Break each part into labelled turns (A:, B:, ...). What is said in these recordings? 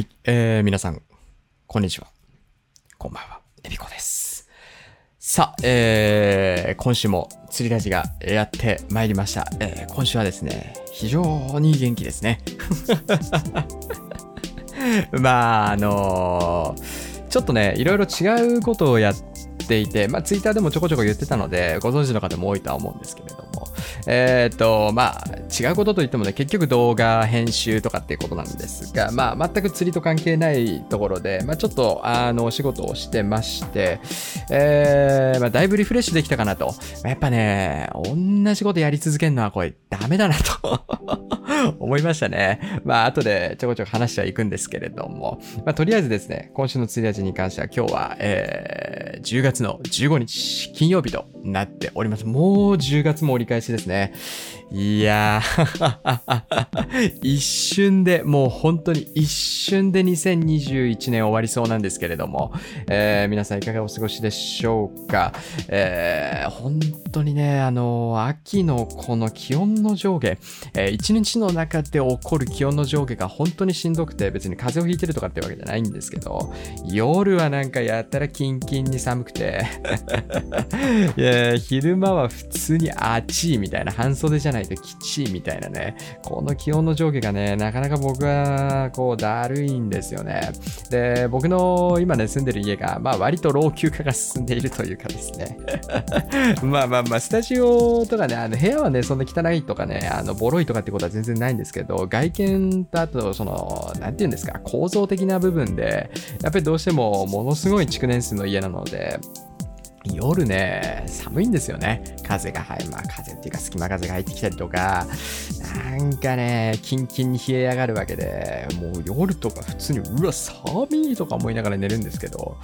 A: はい、えー、皆さん、こんにちは。こんばんは、エビコです。さあ、えー、今週も釣りラジがやってまいりました。えー、今週はですね、非常に元気ですね。まあ、あのーちょっとね、いろいろ違うことをやっていて、まあ、ツイッターでもちょこちょこ言ってたので、ご存知の方も多いとは思うんですけれども、えっ、と、まあ、違うことといってもね、結局動画編集とかっていうことなんですが、まあ、全く釣りと関係ないところで、まあ、ちょっと、あの、お仕事をしてまして、えー、まあ、だいぶリフレッシュできたかなと。やっぱね、同じことやり続けるのはこれダメだなと 思いましたね。まあ、後でちょこちょこ話してはいくんですけれども、まあ、とりあえずですね、今週の釣り味に関しては今日は、えー、10月の15日金曜日となっております。もう10月も折り返しですね。いや。ー、一瞬で、もう本当に一瞬で2021年終わりそうなんですけれども、えー皆さんいかがお過ごしでしょうか？えー本当にね、あの、秋のこの気温の上下、えー一日の中で起こる気温の上下が本当にしんどくて、別に風邪をひいてるとかってわけじゃないんですけど、夜はなんかやったらキンキンに寒くて、いや昼間は普通に暑いみたいな、半袖じゃないないときちいみたいなね、この気温の上下がね、なかなか僕はこうだるいんですよね。で、僕の今ね、住んでる家が、まあ割と老朽化が進んでいるというかですね。まあまあまあ、スタジオとかね、あの部屋はね、そんな汚いとかね、あの、ボロいとかってことは全然ないんですけど、外見とあと、その、なんていうんですか、構造的な部分で、やっぱりどうしてもものすごい築年数の家なので、夜ね、寒いんですよね。風が入る。まあ風っていうか隙間風が入ってきたりとか、なんかね、キンキンに冷え上がるわけで、もう夜とか普通に、うわ、寒いとか思いながら寝るんですけど、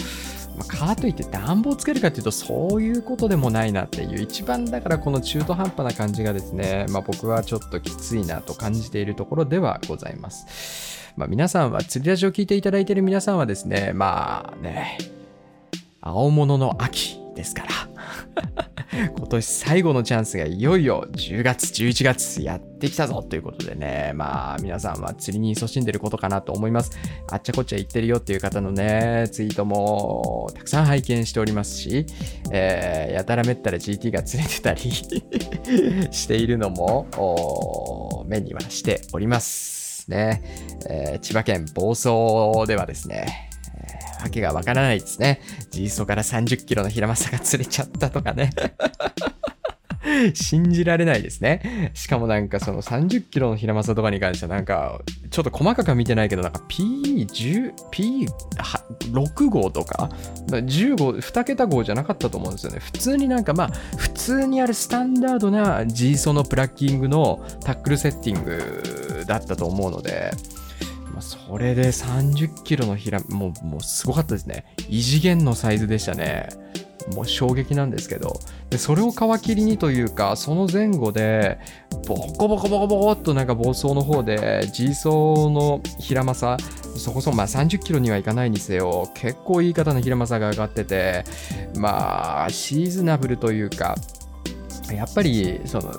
A: まあ、かといって暖房つけるかっていうとそういうことでもないなっていう一番だからこの中途半端な感じがですね、まあ、僕はちょっときついなと感じているところではございます。まあ、皆さんは釣りラジオを聞いていただいている皆さんはですねまあね青物の秋ですから 今年最後のチャンスがいよいよ10月、11月やってきたぞということでね、まあ皆さんは釣りに勤しんでることかなと思います。あっちゃこっちゃ言ってるよっていう方のね、ツイートもたくさん拝見しておりますし、えーやたらめったら GT が釣れてたり しているのも目にはしておりますね。えー千葉県房総ではですね、わけがわからないですね。ジーソから30キロのヒラマサが釣れちゃったとかね。信じられないですね。しかもなんかその30キロのヒラマサとかに関してはなんか、ちょっと細かくは見てないけど、なんか P10、P6 号とか、10号、2桁号じゃなかったと思うんですよね。普通になんかまあ、普通にあるスタンダードな G ソのプラッキングのタックルセッティングだったと思うので、それで30キロのヒラ、もう、もうすごかったですね。異次元のサイズでしたね。もう衝撃なんですけど。で、それを皮切りにというか、その前後で、ボコボコボコボコっとなんか暴走の方で、G 走のヒラマサ、そこそこまあ30キロにはいかないにせよ、結構いい方のヒラマサが上がってて、まあ、シーズナブルというか、やっぱり、その、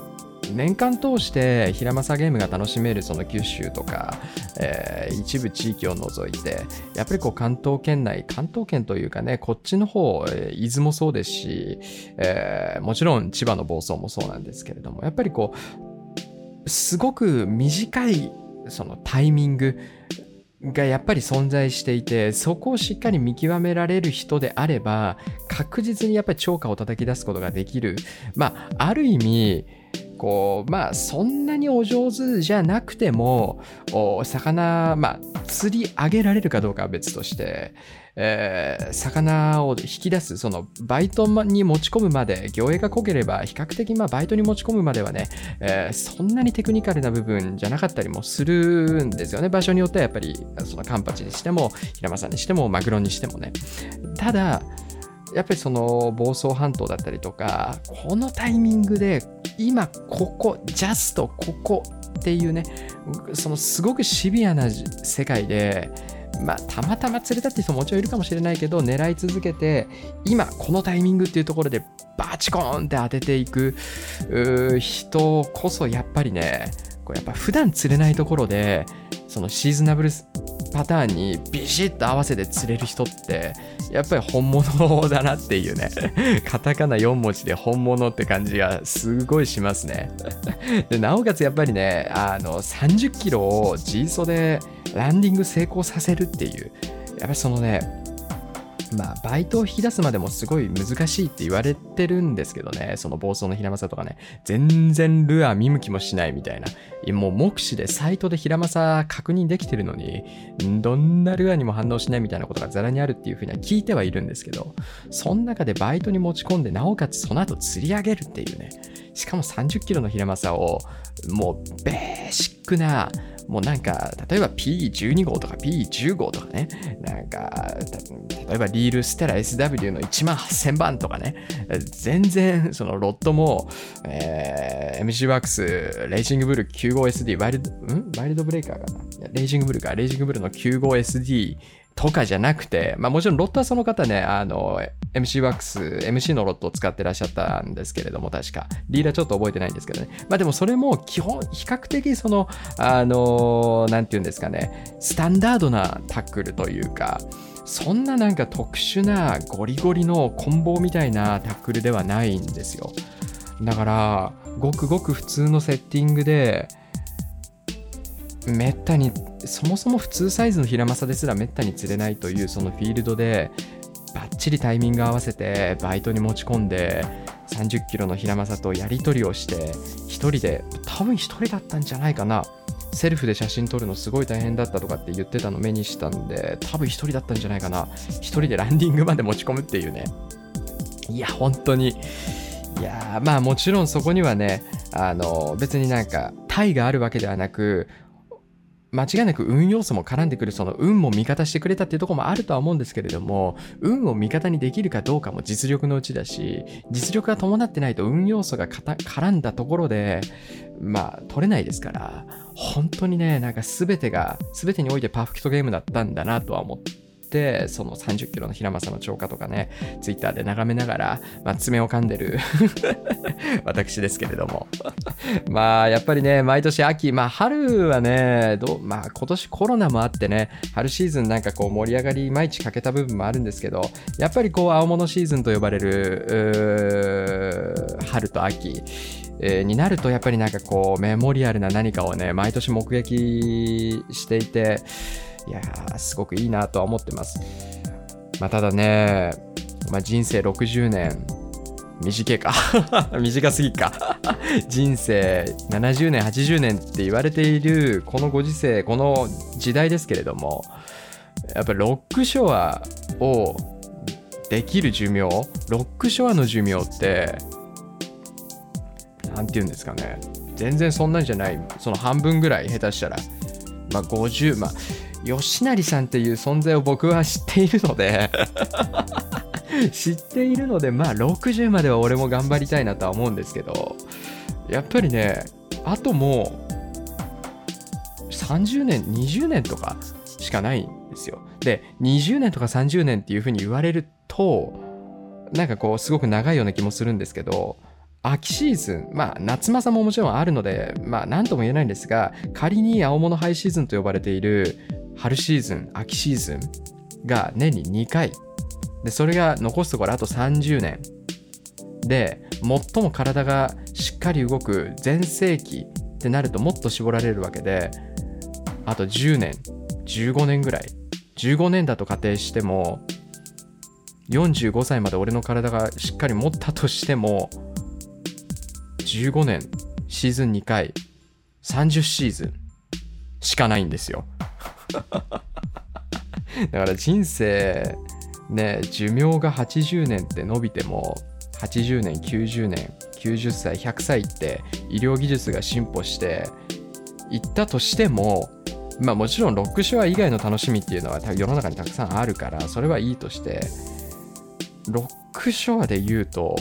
A: 年間通してヒラマサゲームが楽しめるその九州とか、えー一部地域を除いてやっぱりこう関東圏内関東圏というかねこっちの方、伊豆もそうですし、えーもちろん千葉の房総もそうなんですけれどもやっぱりこうすごく短いそのタイミングがやっぱり存在していてそこをしっかり見極められる人であれば確実にやっぱり超過を叩き出すことができる。まあある意味こうまあそんなにお上手じゃなくてもお魚まあ釣り上げられるかどうかは別として、えー魚を引き出すそのバイトに持ち込むまで魚影が濃ければ比較的まあバイトに持ち込むまではね、えーそんなにテクニカルな部分じゃなかったりもするんですよね。場所によってはやっぱりそのカンパチにしても平間さんにしてもマグロにしてもね。ただやっぱりその房総半島だったりとかこのタイミングで今ここジャストここっていうねそのすごくシビアな世界でまあたまたま釣れたって人ももちろんいるかもしれないけど狙い続けて今このタイミングっていうところでバチコーンって当てていく人こそやっぱりねこうやっぱ普段釣れないところでそのシーズナブルパターンにビシッと合わせて釣れる人ってやっぱり本物だなっていうね。カタカナ4文字で本物って感じがすごいしますね。でなおかつやっぱりねあの30キロを G 走でランディング成功させるっていうやっぱりそのねまあ、バイトを引き出すまでもすごい難しいって言われてるんですけどね、その暴走の平正とかね、全然ルアー見向きもしないみたいな。もう目視でサイトで平正確認できてるのに、どんなルアーにも反応しないみたいなことがザラにあるっていうふうには聞いてはいるんですけど、その中でバイトに持ち込んで、なおかつその後釣り上げるっていうね、しかも30キロの平正を、もうベーシックな、もうなんか、例えば P12 号とか P10 号とかね、なんか、例えばリールステラ SW の1万8000番とかね、全然そのロットも、えー、MC ワークス、レイジングブル 95SD、ワイルド、ん？ワイルドブレーカーかな？レイジングブルか、レイジングブルの 95SD とかじゃなくて、まあもちろんロットはその方ね、あの、MC ワックス、MC のロットを使ってらっしゃったんですけれども、確か。リーダーちょっと覚えてないんですけどね。まあでもそれも基本、比較的その、あの、なんていうんですかね、スタンダードなタックルというか、そんななんか特殊なゴリゴリの棍棒みたいなタックルではないんですよ。だから、ごくごく普通のセッティングで、めったにそもそも普通サイズのヒラマサですらめったに釣れないというそのフィールドでバッチリタイミング合わせてバイトに持ち込んで30キロのヒラマサとやり取りをして1人で多分1人だったんじゃないかな。セルフで写真撮るのすごい大変だったとかって言ってたの目にしたんで多分1人だったんじゃないかな。1人でランディングまで持ち込むっていうね。いや本当に。いやまあもちろんそこにはねあの別になんかタイがあるわけではなく間違いなく運要素も絡んでくるその運も味方してくれたっていうとこもあるとは思うんですけれども運を味方にできるかどうかも実力のうちだし実力が伴ってないと運要素が絡んだところでまあ取れないですから本当にねなんか全てが全てにおいてパーフェクトゲームだったんだなとは思ってってその30キロの平正の超過とかねツイッターで眺めながら、まあ、爪を噛んでる 私ですけれども。まあやっぱりね毎年秋まあ春はねどまあ今年コロナもあってね春シーズンなんかこう盛り上がり毎日かけた部分もあるんですけどやっぱりこう青物シーズンと呼ばれる春と秋、になるとやっぱりなんかこうメモリアルな何かをね毎年目撃していていやー、すごくいいなとは思ってます。まあ、ただね、まあ、人生60年、短いか 短すぎか 人生70年、80年って言われているこのご時世、この時代ですけれども、やっぱロックショアをできる寿命、ロックショアの寿命って、なんて言うんですかね。全然そんなんじゃない。その半分ぐらい下手したら。まあ50、まあ吉成さんっていう存在を僕は知っているので 知っているのでまあ60までは俺も頑張りたいなとは思うんですけどやっぱりねあともう30年20年とかしかないんですよ。で20年とか30年っていうふうに言われるとなんかこうすごく長いような気もするんですけど秋シーズン、まあ夏マサももちろんあるので、まあ何とも言えないんですが、仮に青物ハイシーズンと呼ばれている春シーズン、秋シーズンが年に2回。で、それが残すところあと30年。で、最も体がしっかり動く全盛期ってなるともっと絞られるわけで、あと10年、15年ぐらい。15年だと仮定しても、45歳まで俺の体がしっかり持ったとしても、15年、シーズン2回、30シーズンしかないんですよ。だから人生ね寿命が80年って伸びても80年90年90歳100歳って医療技術が進歩していったとしてもまあもちろんロックショア以外の楽しみっていうのは世の中にたくさんあるからそれはいいとしてロックショアで言うと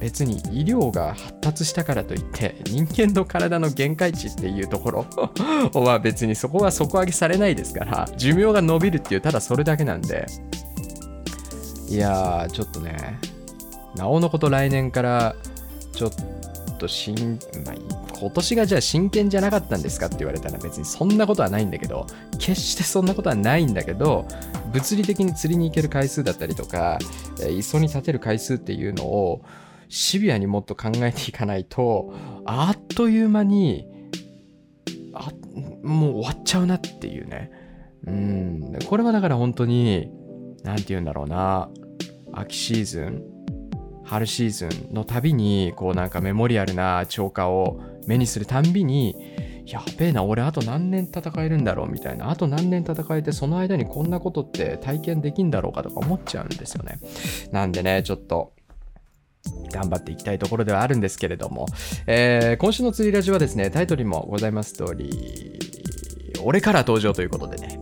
A: 別に医療が発達したからといって人間の体の限界値っていうところ は別にそこは底上げされないですから寿命が伸びるっていうただそれだけなんで。いやーちょっとねなおのこと来年からちょっと新、まあ、今年がじゃあ真剣じゃなかったんですかって言われたら別にそんなことはないんだけど、決してそんなことはないんだけど、物理的に釣りに行ける回数だったりとか、磯に立てる回数っていうのをシビアにもっと考えていかないと、あっという間に、あ、もう終わっちゃうなっていうね。うん。これはだから本当に、なんて言うんだろうな。秋シーズン春シーズンのたびに、こうなんかメモリアルな超過を目にするたんびに、やべえな、俺あと何年戦えるんだろうみたいな、あと何年戦えて、その間にこんなことって体験できんだろうかとか思っちゃうんですよね。なんでね、ちょっと、頑張っていきたいところではあるんですけれども、えー、今週の釣りラジオはですね、タイトルにもございます通り、俺から登場ということで。ね、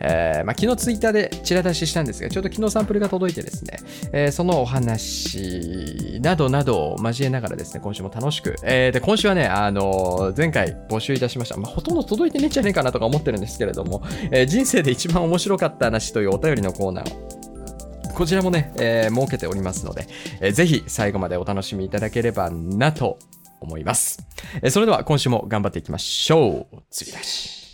A: えー、まあ、昨日ツイッターでチラ出ししたんですが、ちょうど昨日サンプルが届いてですね、えー、そのお話などなどを交えながらですね、今週も楽しく、えー、で、今週はね、あの前回募集いたしました。まあ、ほとんど届いてねえんじゃねえかなとか思ってるんですけれども、え人生で一番面白かった話というお便りのコーナーをこちらもね、えー、設けておりますので、えー、ぜひ最後までお楽しみいただければなと思います。えー、それでは今週も頑張っていきましょう。釣り出し。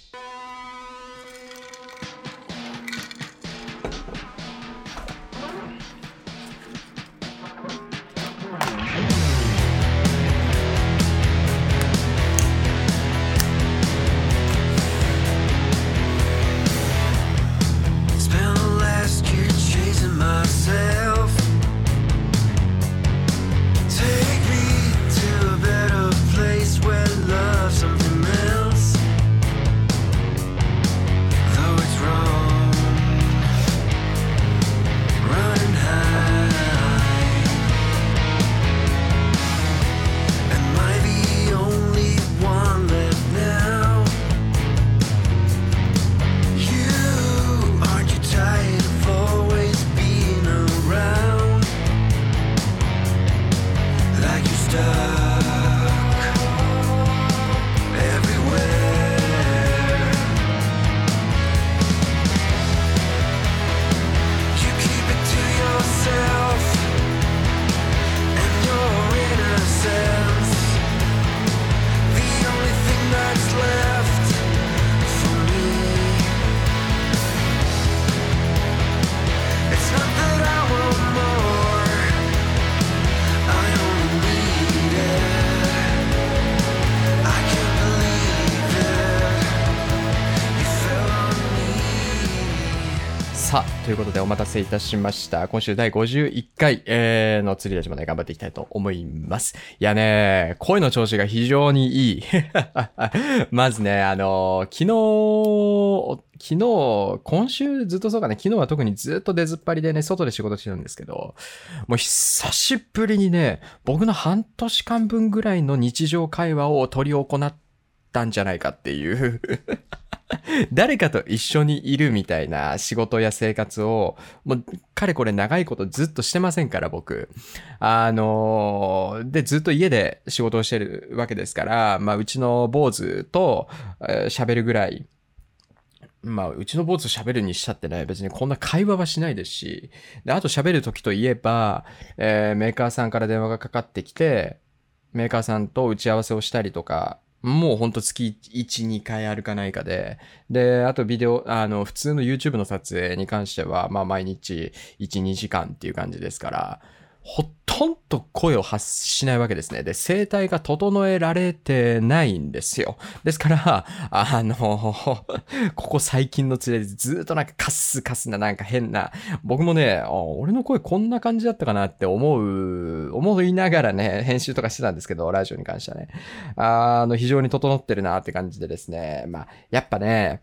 A: ということでお待たせいたしました。今週第51回、えー、の釣り出しまで頑張っていきたいと思います。いやね、声の調子が非常にいい。まずね、あのー、昨日、昨日、今週ずっとそうかね、昨日は特にずっと出ずっぱりでね、外で仕事してるんですけど、もう久しぶりにね、僕の半年間分ぐらいの日常会話を取り行ったんじゃないかっていう 誰かと一緒にいるみたいな仕事や生活を、もう、かれこれ長いことずっとしてませんから、僕。あのー、で、ずっと家で仕事をしてるわけですから、まあ、うちの坊主と喋、えー、るぐらい、まあ、うちの坊主喋るにしたってね、別にこんな会話はしないですし、で、あと喋る時といえば、えー、メーカーさんから電話がかかってきて、メーカーさんと打ち合わせをしたりとか、もうほんと月1、2回あるかないかで、で、あとビデオ、あの、普通の YouTube の撮影に関しては、まあ毎日1、2時間っていう感じですから、ほとんど声を発しないわけですね。で、声帯が整えられてないんですよ。ですから、あの、ここ最近の連れでずっとなんかカスカスななんか変な、僕もね、俺の声こんな感じだったかなって思う、思いながらね、編集とかしてたんですけど、ラジオに関してはね。あの、非常に整ってるなって感じでですね。まあ、やっぱね、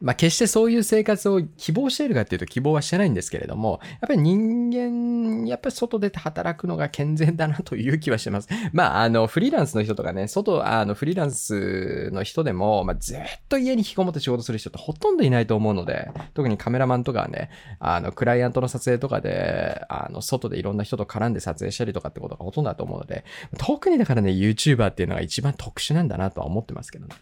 A: まあ、決してそういう生活を希望しているかっていうと希望はしてないんですけれども、やっぱり人間、やっぱり外出て働くのが健全だなという気はしてます。まあ、あの、フリーランスの人とかね、外、あの、フリーランスの人でも、まあ、ずっと家に引きこもって仕事する人ってほとんどいないと思うので、特にカメラマンとかはね、あの、クライアントの撮影とかで、あの、外でいろんな人と絡んで撮影したりとかってことがほとんどだと思うので、特にだからね、YouTuber っていうのが一番特殊なんだなとは思ってますけどね。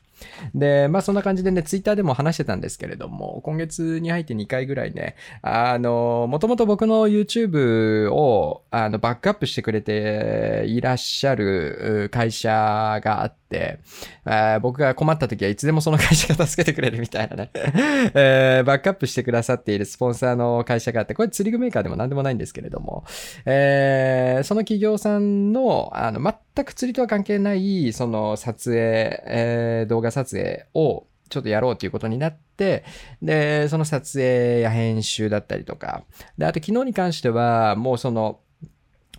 A: で、まあそんな感じでね、ツイッターでも話してたんですけれども、今月に入って2回ぐらいね、あの、もともと僕の YouTube をあのバックアップしてくれていらっしゃる会社があって、僕が困った時はいつでもその会社が助けてくれるみたいなね。えー、バックアップしてくださっているスポンサーの会社があって、これ釣り具メーカーでも何でもないんですけれども、えー、その企業さんの、あの、全く釣りとは関係ない、その撮影、えー、動画撮影をちょっとやろうということになって、で、その撮影や編集だったりとか、で、あと昨日に関しては、もうその、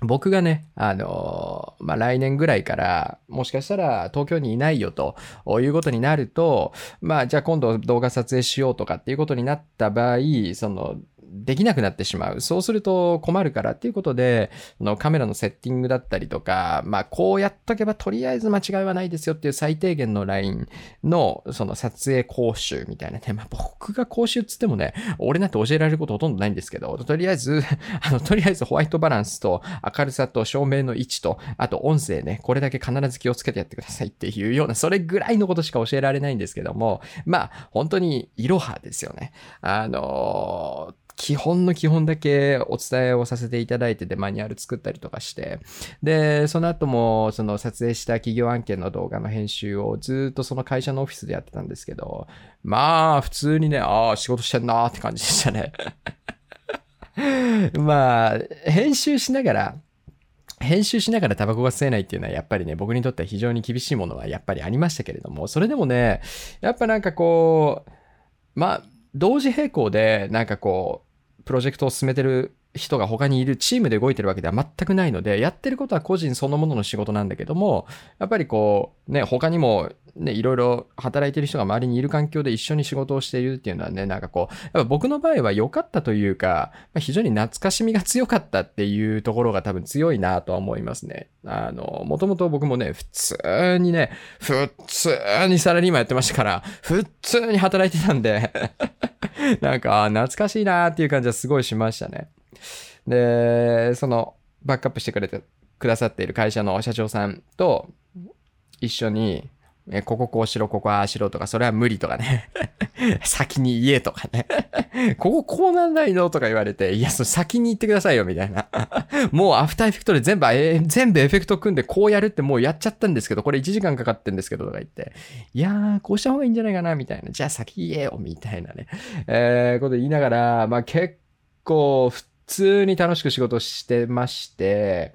A: 僕がね、あのまあ、来年ぐらいから、もしかしたら東京にいないよということになると、まあ、じゃあ今度動画撮影しようとかっていうことになった場合、その、できなくなってしまう。そうすると困るからっていうことで、のカメラのセッティングだったりとか、まあこうやっとけばとりあえず間違いはないですよっていう最低限のラインのその撮影講習みたいなね。まあ僕が講習っつってもね、俺なんて教えられることほとんどないんですけど、とりあえず、あの、とりあえずホワイトバランスと明るさと照明の位置と、あと音声ね、これだけ必ず気をつけてやってくださいっていうような、それぐらいのことしか教えられないんですけども、まあ本当にいろはですよね。あのー基本の基本だけお伝えをさせていただいてでマニュアル作ったりとかして、で、その後もその撮影した企業案件の動画の編集をずっとその会社のオフィスでやってたんですけど、まあ普通にね、ああ、仕事してんなーって感じでしたね。まあ、編集しながら、編集しながらタバコが吸えないっていうのはやっぱりね、僕にとっては非常に厳しいものはやっぱりありましたけれども、それでもね、やっぱなんかこう、まあ、同時並行でなんかこう、プロジェクトを進めてる人が他にいるチームで動いてるわけでは全くないので、やってることは個人そのものの仕事なんだけども、やっぱりこう、ね、他にもね、いろいろ働いてる人が周りにいる環境で一緒に仕事をしているっていうのはね、なんかこう、やっぱ僕の場合は良かったというか、まあ非常に懐かしみが強かったっていうところが多分強いなとは思いますね。あの、もともと僕もね、普通にね、普通にサラリーマンやってましたから、普通に働いてたんで なんか、懐かしいなっていう感じはすごいしましたね。で、その、バックアップしてくれて、くださっている会社の社長さんと一緒に、え、こここうしろ、ここああしろとか、それは無理とかね。先に言えとかね。こここうなんないのとか言われて、いや、それ先に言ってくださいよ、みたいな。もうアフターエフェクトで全部、えー、全部エフェクト組んでこうやるってもうやっちゃったんですけど、これ1時間かかってんですけど、とか言って。いやー、こうした方がいいんじゃないかな、みたいな。じゃあ先言えよ、みたいなね。えー、こと言いながら、まあ結構普通に楽しく仕事してまして、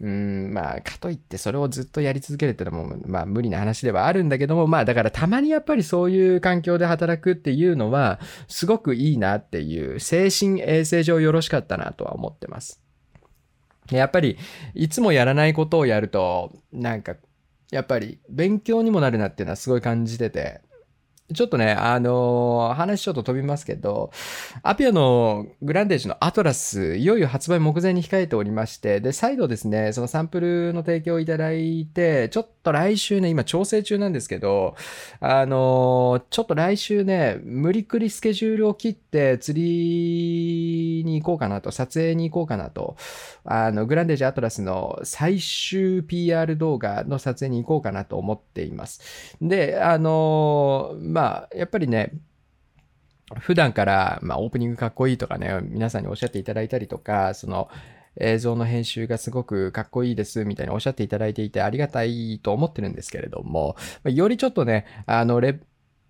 A: うん、まあ、かといってそれをずっとやり続けるってのも、まあ無理な話ではあるんだけども、まあだからたまにやっぱりそういう環境で働くっていうのは、すごくいいなっていう、精神衛生上よろしかったなとは思ってます。やっぱり、いつもやらないことをやると、なんか、やっぱり勉強にもなるなっていうのはすごい感じてて、ちょっとね、あのー、話ちょっと飛びますけど、アピアのグランデージのアトラス、いよいよ発売目前に控えておりまして、で、再度ですね、そのサンプルの提供をいただいて、ちょっと来週ね、今調整中なんですけど、あのー、ちょっと来週ね、無理くりスケジュールを切って釣りに行こうかなと、撮影に行こうかなと、あの、グランデージアトラスの最終 PR 動画の撮影に行こうかなと思っています。で、あのーままあ、やっぱりね、普段から、まあ、オープニングかっこいいとかね、皆さんにおっしゃっていただいたりとか、その、映像の編集がすごくかっこいいですみたいにおっしゃっていただいていてありがたいと思ってるんですけれども、よりちょっとね、あのレ、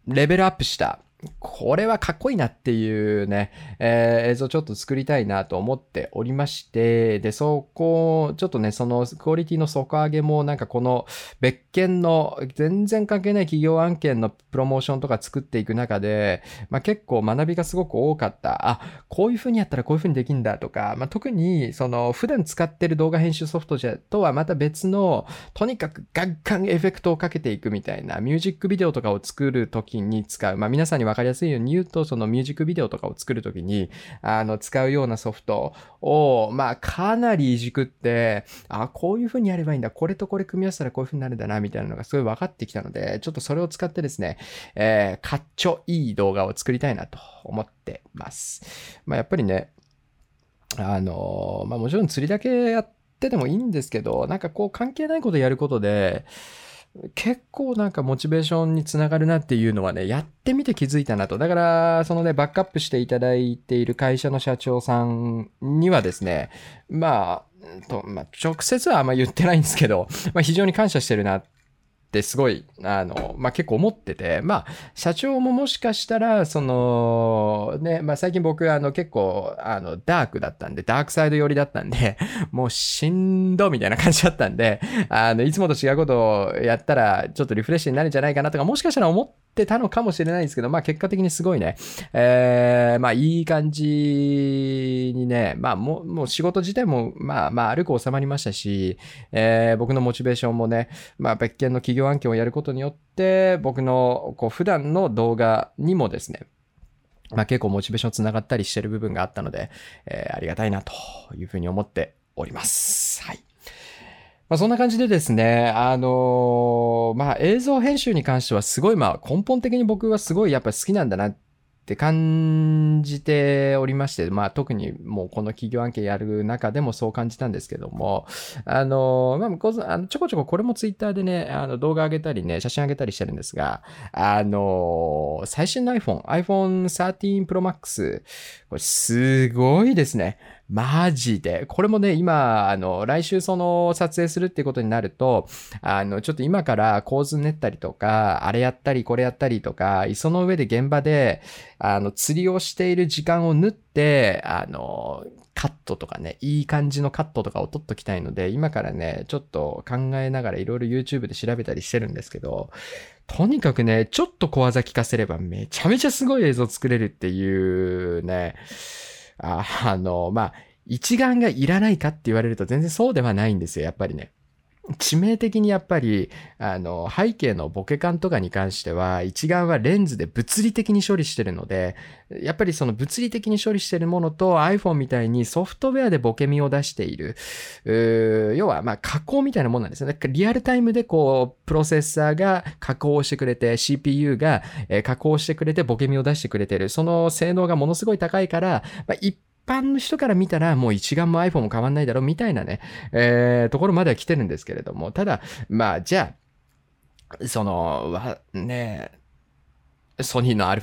A: レベルアップしたこれはかっこいいなっていうね、えー、映像ちょっと作りたいなと思っておりまして、で、そこ、ちょっとね、そのクオリティの底上げもなんかこの別件の全然関係ない企業案件のプロモーションとか作っていく中で、まあ、結構学びがすごく多かった。あ、こういう風にやったらこういう風にできるんだとか、まあ、特にその普段使ってる動画編集ソフトじゃとはまた別の、とにかくガンガンエフェクトをかけていくみたいなミュージックビデオとかを作るときに使う。まあ、皆さんにわかりやすいように言うと、そのミュージックビデオとかを作るときに、あの、使うようなソフトを、まあ、かなりいじくって、あ、こういう風にやればいいんだ。これとこれ組み合わせたらこういう風になるんだな、みたいなのがすごい分かってきたので、ちょっとそれを使ってですね、えー、かっちょいい動画を作りたいなと思ってます。まあ、やっぱりね、あのまあもちろん釣りだけやっててもいいんですけど、なんかこう関係ないことやることで、結構なんかモチベーションにつながるなっていうのはね、やってみて気づいたなと。だから、そのね、バックアップしていただいている会社の社長さんにはですね、まあ、とまあ、直接はあんま言ってないんですけど、まあ、非常に感謝してるなっってすごい、あの、まあ、結構思ってて、まあ、社長ももしかしたら、その、ね、まあ、最近僕、あの、結構、あの、ダークだったんで、ダークサイド寄りだったんで、もうしんどみたいな感じだったんで、あの、いつもと違うことをやったら、ちょっとリフレッシュになるんじゃないかなとか、もしかしたら思っててたのかもしれないんですけど、まあ、結果的にすごいね、えー、まあ、いい感じにね、まあ、もう、もう仕事自体も、まあ、まあ、歩く収まりましたし、えー、僕のモチベーションもね、まあ、別件の企業業案件をやることによって、僕のこう普段の動画にもですね、まあ、結構モチベーションつながったりしてる部分があったので、えー、ありがたいなというふうに思っております。はい。まあ、そんな感じでですね、あのー、まあ、映像編集に関してはすごい、まあ、根本的に僕はすごいやっぱ好きなんだなって感じておりまして、まあ特にもうこの企業案件やる中でもそう感じたんですけども、あの、まあ、あのちょこちょここれもツイッターでね、あの動画上げたりね、写真上げたりしてるんですが、あの、最新の iPhone、iPhone 13 Pro Max、これすごいですね。マジで？これもね、今、あの、来週その撮影するってことになると、あの、ちょっと今から構図練ったりとか、あれやったり、これやったりとか、その上で現場で、あの、釣りをしている時間を縫って、あの、カットとかね、いい感じのカットとかを撮っときたいので、今からね、ちょっと考えながらいろいろ YouTube で調べたりしてるんですけど、とにかくね、ちょっと小技聞かせればめちゃめちゃすごい映像作れるっていうね、ああの、まあ、一眼がいらないかって言われると全然そうではないんですよ、やっぱりね。致命的にやっぱり、あの、背景のボケ感とかに関しては、一眼はレンズで物理的に処理してるので、やっぱりその物理的に処理してるものと iPhone みたいにソフトウェアでボケ身を出している。要は、まあ、加工みたいなもんなんですよね。リアルタイムでこう、プロセッサーが加工をしてくれて、CPU が加工してくれてボケ身を出してくれてる。その性能がものすごい高いから、まあ、一般の人から見たらもう一眼も iPhone も変わんないだろうみたいなね、えー、ところまでは来てるんですけれども、ただ、まあ、じゃあ、その、わ、ねソニーの α、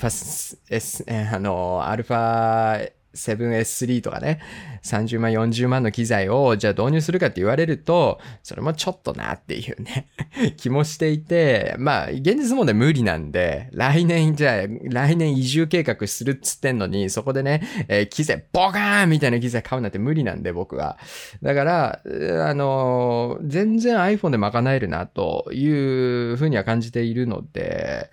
A: あの、α 7S3 とかね、30万、40万の機材をじゃあ導入するかって言われると、それもちょっとなっていうね 気もしていて、まあ、現実もね、無理なんで、来年、じゃあ、来年移住計画するっつってんのに、そこでね、えー、機材、ボカーンみたいな機材買うなんて無理なんで、僕は。だから、あのー、全然 iPhone で賄えるな、というふうには感じているので、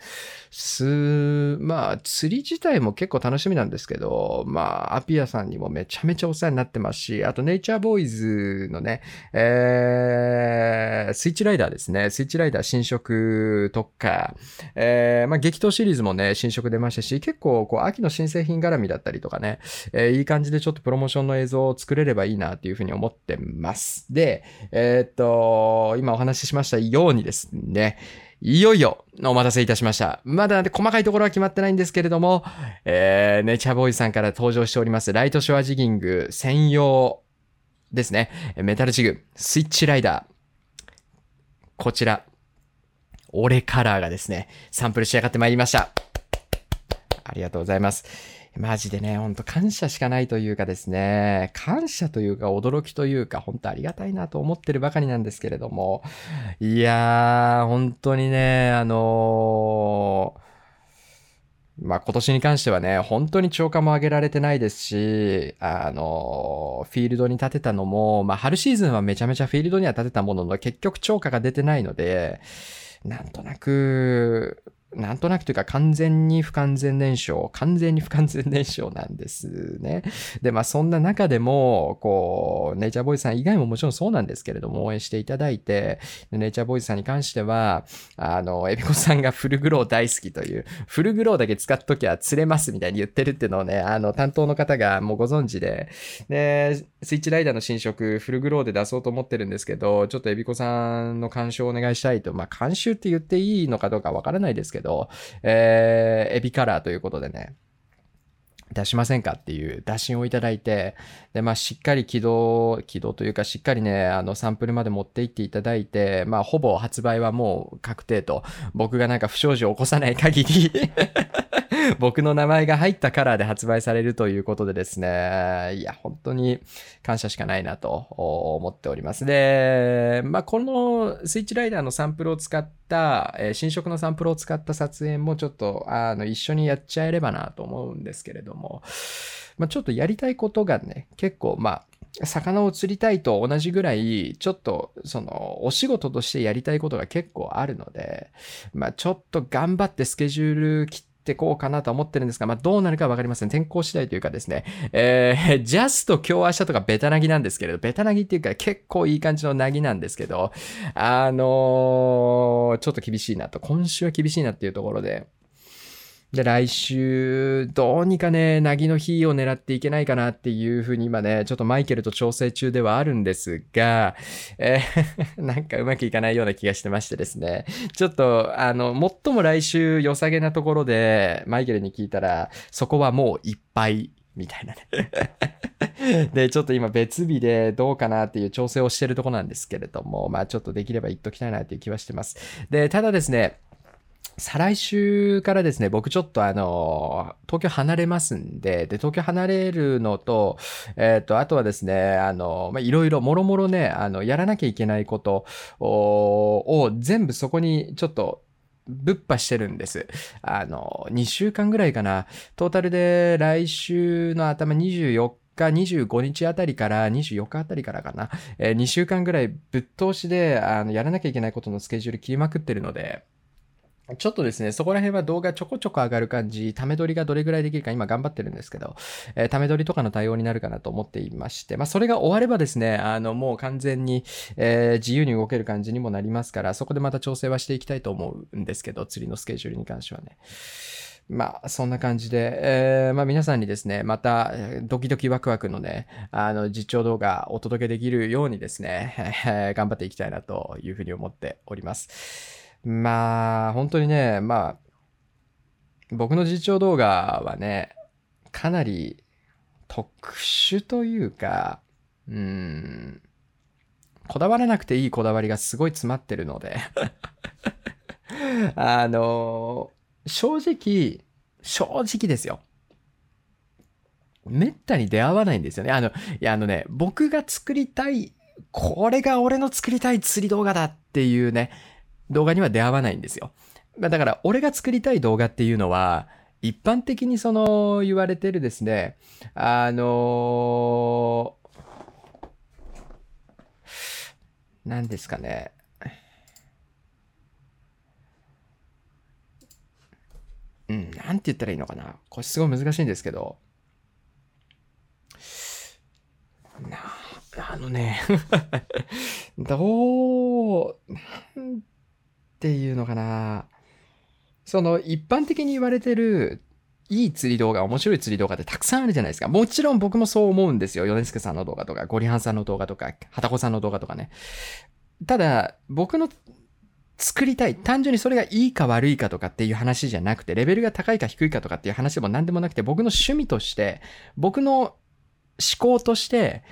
A: す、まあ、釣り自体も結構楽しみなんですけど、まあ、アピアさんにもめちゃめちゃお世話になってますし、あと、ネイチャーボーイズのね、えー、スイッチライダーですね。スイッチライダー新色特化。えー、まあ、激闘シリーズもね、新色出ましたし、結構、こう、秋の新製品絡みだったりとかね、えー、いい感じでちょっとプロモーションの映像を作れればいいなっていうふうに思ってます。で、えー、っと、今お話ししましたようにですね、いよいよ、お待たせいたしました。まだ細かいところは決まってないんですけれども、えー、ネチャーボーイさんから登場しております、ライトショアジギング専用ですね。メタルジグ、スイッチライダー。こちら、俺カラーがですね、サンプル仕上がってまいりました。ありがとうございます。マジでね、ほんと感謝しかないというかですね、感謝というか驚きというか、本当ありがたいなと思ってるばかりなんですけれども、いやー、本当にね、あのーまあ今年に関してはね、本当に超過も上げられてないですし、あの、フィールドに立てたのも、まあ春シーズンはめちゃめちゃフィールドには立てたものの、結局超過が出てないので、なんとなく、なんとなくというか完全に不完全燃焼、完全に不完全燃焼なんですね。で、まあそんな中でも、こう、ネイチャーボーイズさん以外ももちろんそうなんですけれども、応援していただいて、ネイチャーボーイズさんに関しては、あの、エビコさんがフルグロー大好きという、フルグローだけ使っときゃ釣れますみたいに言ってるっていうのをね、あの、担当の方がもうご存知で、で、スイッチライダーの新色、フルグローで出そうと思ってるんですけど、ちょっとエビコさんの監修をお願いしたいと、まあ監修って言っていいのかどうかわからないですけど、ど、えー、エビカラーということでね、出しませんかっていう打診をいただいて、で、まあ、しっかり起動、起動というか、しっかりね、あの、サンプルまで持って行っていただいて、まあ、ほぼ発売はもう確定と、僕がなんか不祥事を起こさない限り。僕の名前が入ったカラーで発売されるということでですね、いや、本当に感謝しかないなと思っております。で、まあ、このスイッチライダーのサンプルを使った、え、新色のサンプルを使った撮影もちょっと、あの、一緒にやっちゃえればなと思うんですけれども、まあ、ちょっとやりたいことがね、結構、まあ、魚を釣りたいと同じぐらい、ちょっと、その、お仕事としてやりたいことが結構あるので、まあ、ちょっと頑張ってスケジュール切ってこうかなと思ってるんですが、まあ、どうなるかわかりません。天候次第というかですね、えー、ジャスト今日明日とかベタなぎなんですけれど、ベタなぎっていうか結構いい感じのなぎなんですけど、あのー、ちょっと厳しいなと、今週は厳しいなっていうところで、で、来週、どうにかね、なぎの日を狙っていけないかなっていうふうに今ね、ちょっとマイケルと調整中ではあるんですが、えー、なんかうまくいかないような気がしてましてですね。ちょっと、あの、最も来週良さげなところで、マイケルに聞いたら、そこはもういっぱいみたいなね で、ちょっと今別日でどうかなっていう調整をしてるとこなんですけれども、まあちょっとできれば言っときたいなっていう気はしてます。で、ただですね、再来週からですね、僕ちょっとあの、東京離れますんで、で、東京離れるのと、えっ、ー、と、あとはですね、あの、ま、いろいろ、もろもろね、あの、やらなきゃいけないことを全部そこにちょっと、ぶっ破してるんです。あの、2週間ぐらいかな。トータルで来週の頭24日、25日あたりから24日あたりからかな。えー、2週間ぐらいぶっ通しで、あの、やらなきゃいけないことのスケジュール切りまくってるので、ちょっとですね、そこら辺は動画ちょこちょこ上がる感じ、ため撮りがどれぐらいできるか今頑張ってるんですけど、えー、ため撮りとかの対応になるかなと思っていまして、まあそれが終わればですね、あのもう完全に、えー、自由に動ける感じにもなりますから、そこでまた調整はしていきたいと思うんですけど、釣りのスケジュールに関してはね。まあ、そんな感じで、えー、まあ皆さんにですね、また、ドキドキワクワクのね、あの、実況動画お届けできるようにですね、頑張っていきたいなというふうに思っております。まあ、本当にね、まあ、僕の実況動画はね、かなり特殊というか、うん、こだわらなくていいこだわりがすごい詰まってるので あの、正直、正直ですよ。めったに出会わないんですよね。あの、いや、あのね、僕が作りたい、これが俺の作りたい釣り動画だっていうね、動画には出会わないんですよ。だから、俺が作りたい動画っていうのは、一般的にその言われてるですね、あの何ですかね。うん、なんて言ったらいいのかな。これすごい難しいんですけど。なあのね どう、なんていうのかな。その一般的に言われてるいい釣り動画、面白い釣り動画ってたくさんあるじゃないですか。もちろん僕もそう思うんですよ。米助さんの動画とか、ゴリハンさんの動画とか、はたこさんの動画とかね。ただ、僕の作りたい。単純にそれがいいか悪いかとかっていう話じゃなくて、レベルが高いか低いかとかっていう話でも何でもなくて、僕の趣味として、僕の思考として、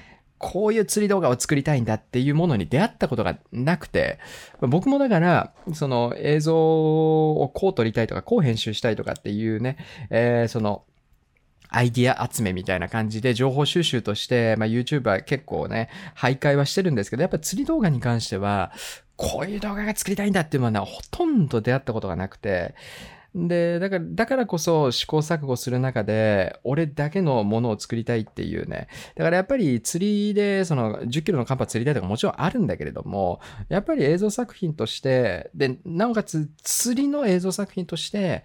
A: こういう釣り動画を作りたいんだっていうものに出会ったことがなくて、僕もだから、その映像をこう撮りたいとか、こう編集したいとかっていうね、えー、その、アイディア集めみたいな感じで情報収集として、まあ、YouTuber 結構ね、徘徊はしてるんですけど、やっぱ釣り動画に関しては、こういう動画が作りたいんだっていうのはね、ほとんど出会ったことがなくて、で、だから、だからこそ試行錯誤する中で、俺だけのものを作りたいっていうね。だからやっぱり釣りで、その10キロのカンパ釣りたいとかもちろんあるんだけれども、やっぱり映像作品として、で、なおかつ釣りの映像作品として、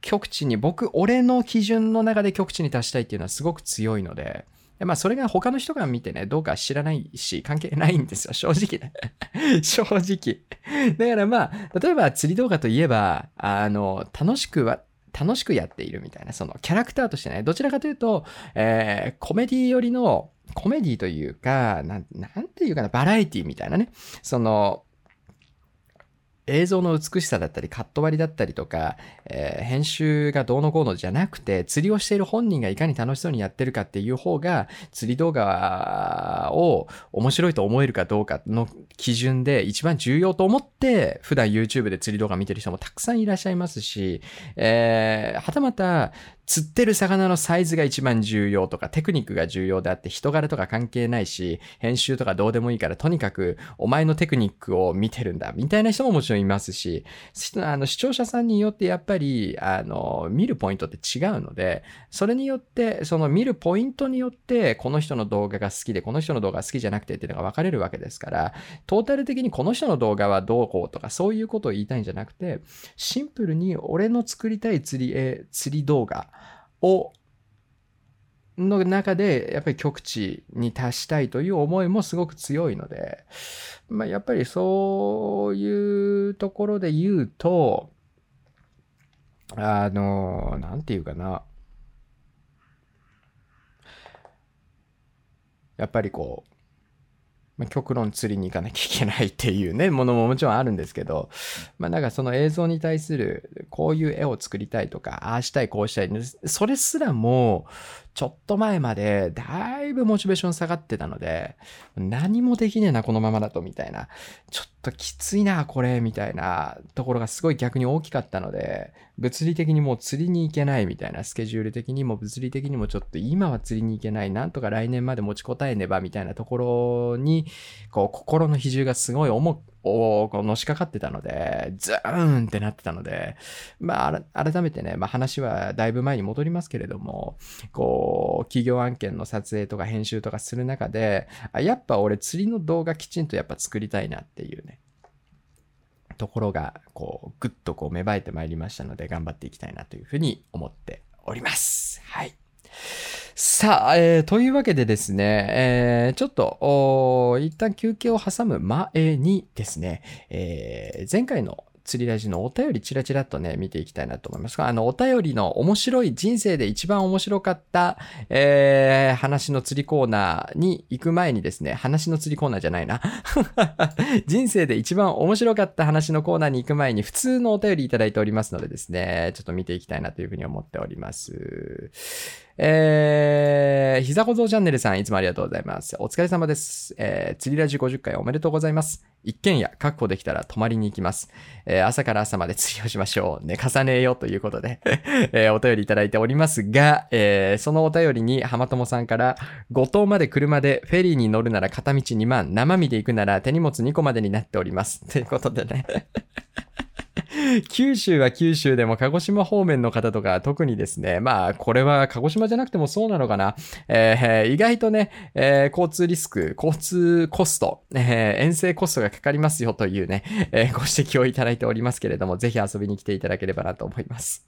A: 極地に、僕、俺の基準の中で極地に達したいっていうのはすごく強いので、まあ、それが他の人が見てね、どうか知らないし、関係ないんですよ、正直ね。正直。だからまあ、例えば釣り動画といえば、あの、楽しくは、楽しくやっているみたいな、そのキャラクターとしてね、どちらかというと、えー、コメディ寄りの、コメディというか、なん、なんていうかな、バラエティみたいなね、その、映像の美しさだったり、カット割りだったりとか、えー、編集がどうのこうのじゃなくて、釣りをしている本人がいかに楽しそうにやってるかっていう方が、釣り動画を面白いと思えるかどうかの基準で一番重要と思って、普段 YouTube で釣り動画見てる人もたくさんいらっしゃいますし、えー、はたまた、釣ってる魚のサイズが一番重要とか、テクニックが重要であって、人柄とか関係ないし、編集とかどうでもいいから、とにかく、お前のテクニックを見てるんだ、みたいな人ももちろんいますし、あの、視聴者さんによってやっぱり、あの、見るポイントって違うので、それによって、その見るポイントによって、この人の動画が好きで、この人の動画が好きじゃなくてっていうのが分かれるわけですから、トータル的にこの人の動画はどうこうとか、そういうことを言いたいんじゃなくて、シンプルに俺の作りたい釣り、え釣り動画、を、の中で、やっぱり極地に達したいという思いもすごく強いので、まあ、やっぱりそういうところで言うと、あの、なんて言うかな。やっぱりこう、まあ、極論釣りに行かなきゃいけないっていうね、ものももちろんあるんですけど、まあなんかその映像に対する、こういう絵を作りたいとか、ああしたい、こうしたい、それすらも、ちょっと前までだいぶモチベーション下がってたので、何もできねえな、このままだと、みたいな。ちょっときついな、これ、みたいなところがすごい逆に大きかったので、物理的にもう釣りに行けないみたいな、スケジュール的にも物理的にもちょっと今は釣りに行けない、なんとか来年まで持ちこたえねば、みたいなところに、こう、心の比重がすごい重をのしかかってたので、ズーンってなってたので、まあ、改めてね、まあ話はだいぶ前に戻りますけれども、こう、企業案件の撮影とか編集とかする中で、やっぱ俺釣りの動画きちんとやっぱ作りたいなっていうね、ところが、こう、ぐっとこう芽生えてまいりましたので、頑張っていきたいなというふうに思っております。はい。さあ、えー、というわけでですね、えー、ちょっと、一旦休憩を挟む前にですね、えー、前回の釣りラジのお便りチラチラっとね、見ていきたいなと思いますが、あの、お便りの面白い人生で一番面白かった、えー、話の釣りコーナーに行く前にですね、話の釣りコーナーじゃないな。人生で一番面白かった話のコーナーに行く前に普通のお便りいただいておりますのでですね、ちょっと見ていきたいなというふうに思っております。えー、膝小僧チャンネルさん、いつもありがとうございます。お疲れ様です。えー、釣りラジ50回おめでとうございます。一軒家確保できたら泊まりに行きます。えー、朝から朝まで 釣りをしましょう。寝重ねえよということで えー、お便りいただいておりますが、えー、そのお便りに浜友さんから、五島まで車でフェリーに乗るなら片道2万、生身で行くなら手荷物2個までになっております。ということでね 九州は九州でも鹿児島方面の方とか特にですね、まあこれは鹿児島じゃなくてもそうなのかな。えー、意外とね、えー、交通リスク、交通コスト、えー、遠征コストがかかりますよというね、え、ご指摘をいただいておりますけれども、ぜひ遊びに来ていただければなと思います。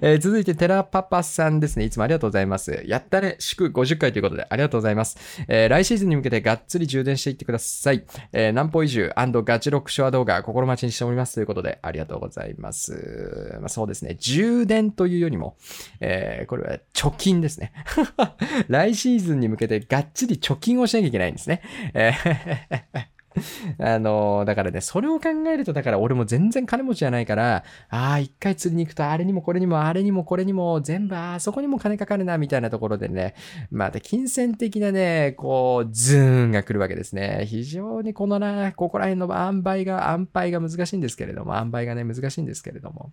A: え、続いて、テラパパさんですね。いつもありがとうございます。やったね、祝50回ということでありがとうございます。え、来シーズンに向けてがっつり充電していってください。え、南方移住ガチロックショア動画心待ちにしておりますということでありがとうございます。ございまあ、そうですね。充電というよりも、えー、これは貯金ですね。来シーズンに向けてがっちり貯金をしなきゃいけないんですね。えー あの、だからね、それを考えると、だから俺も全然金持ちじゃないから、ああ、一回釣りに行くと、あれにもこれにも、あれにもこれにも、全部、ああ、そこにも金かかるな、みたいなところでね、また金銭的なね、こう、ズーンが来るわけですね。非常にこのな、ここら辺の塩梅が、塩梅が難しいんですけれども、塩梅がね、難しいんですけれども。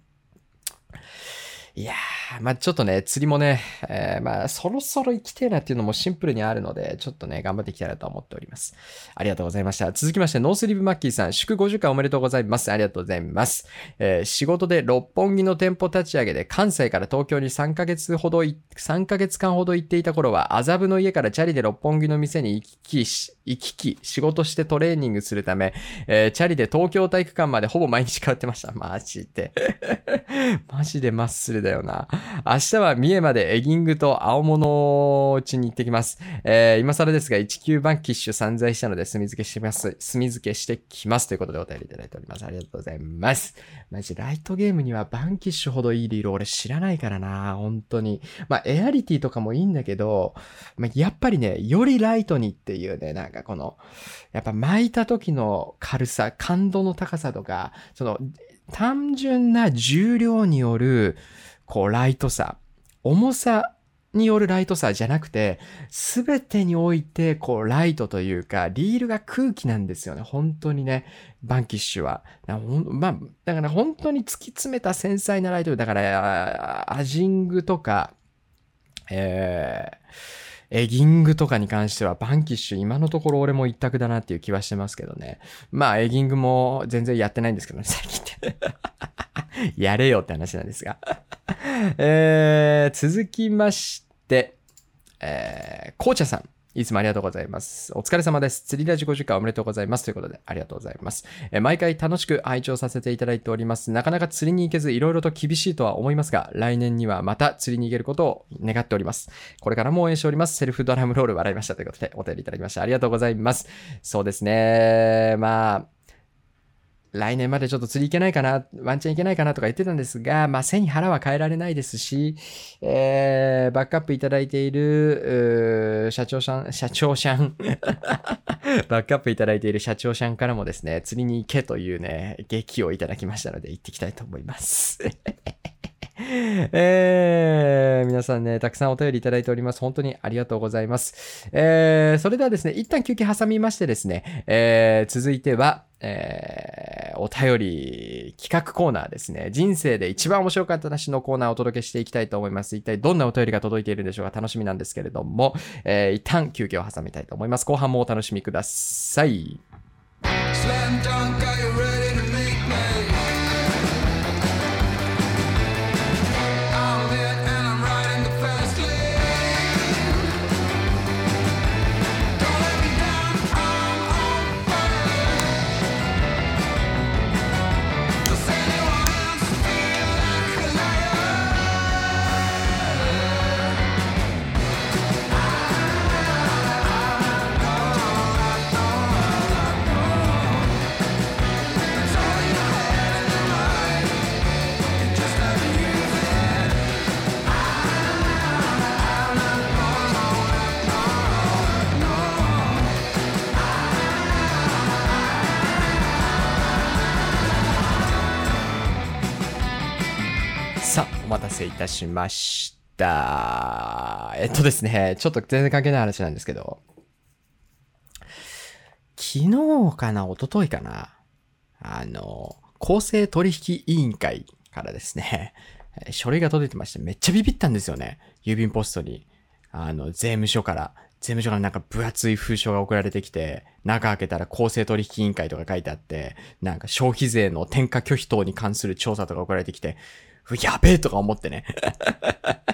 A: いやー、まあちょっとね、釣りもね、えー、まあそろそろ行きてえなっていうのもシンプルにあるので、ちょっとね、頑張っていきたいなと思っております。ありがとうございました。続きまして、ノースリーブマッキーさん、祝50回おめでとうございます。ありがとうございます。えー、仕事で六本木の店舗立ち上げで関西から東京に3ヶ月ほど、3ヶ月間ほど行っていた頃は、麻布の家からチャリで六本木の店に行き来、行き来、仕事してトレーニングするため、えー、チャリで東京体育館までほぼ毎日通ってました。マジで。マジでマッスルだよな。明日は三重までエギングと青物地に行ってきます。えー、今更ですが、19番キッシュ散財したので、墨付けします。墨付けしてきます。ということでお便りいただいております。ありがとうございます。マジ、ライトゲームにはバンキッシュほどいいリール俺知らないからな、本当に。まあ、エアリティとかもいいんだけど、まあ、やっぱりね、よりライトにっていうね、なんかこの、やっぱ巻いた時の軽さ、感度の高さとか、その、単純な重量による、こう、ライトさ、重さによるライトさじゃなくて、すべてにおいて、こう、ライトというか、リールが空気なんですよね。本当にね、バンキッシュは。まあ、だから本当に突き詰めた繊細なライト。だから、アジングとか、えー、エギングとかに関してはバンキッシュ今のところ俺も一択だなっていう気はしてますけどね。まあエギングも全然やってないんですけどね、最近って。やれよって話なんですが。えー、続きまして、えー、紅茶さん。いつもありがとうございます。お疲れ様です。釣りラジ50回おめでとうございます。ということで、ありがとうございます。え毎回楽しく拝聴させていただいております。なかなか釣りに行けず、いろいろと厳しいとは思いますが、来年にはまた釣りに行けることを願っております。これからも応援しております。セルフドラムロール笑いましたということで、お便りいただきました。ありがとうございます。そうですね。まあ、来年までちょっと釣り行けないかな、ワンチャン行けないかなとか言ってたんですが、まあ、背に腹は変えられないですし、えー、バックアップいただいている、社長さん、社長さん バックアップいただいている社長さんからもですね、釣りに行けというね、劇をいただきましたので、行ってきたいと思います。えー、皆さんね、たくさんお便りいただいております。本当にありがとうございます。えー、それではですね、一旦休憩挟みましてですね、えー、続いては、えー、お便り企画コーナーですね。人生で一番面白かった話のコーナーをお届けしていきたいと思います。一体どんなお便りが届いているんでしょうか楽しみなんですけれども、えー、一旦休憩を挟みたいと思います。後半もお楽しみください。たしました。えっとですね、ちょっと全然関係ない話なんですけど、昨日かな、一昨日かな、あの、公正取引委員会からですね、書類が届いてまして、めっちゃビビったんですよね。郵便ポストに。あの、税務署から。税務署からなんか分厚い封書が送られてきて、中開けたら公正取引委員会とか書いてあって、なんか消費税の転嫁拒否等に関する調査とか送られてきて、やべえとか思ってね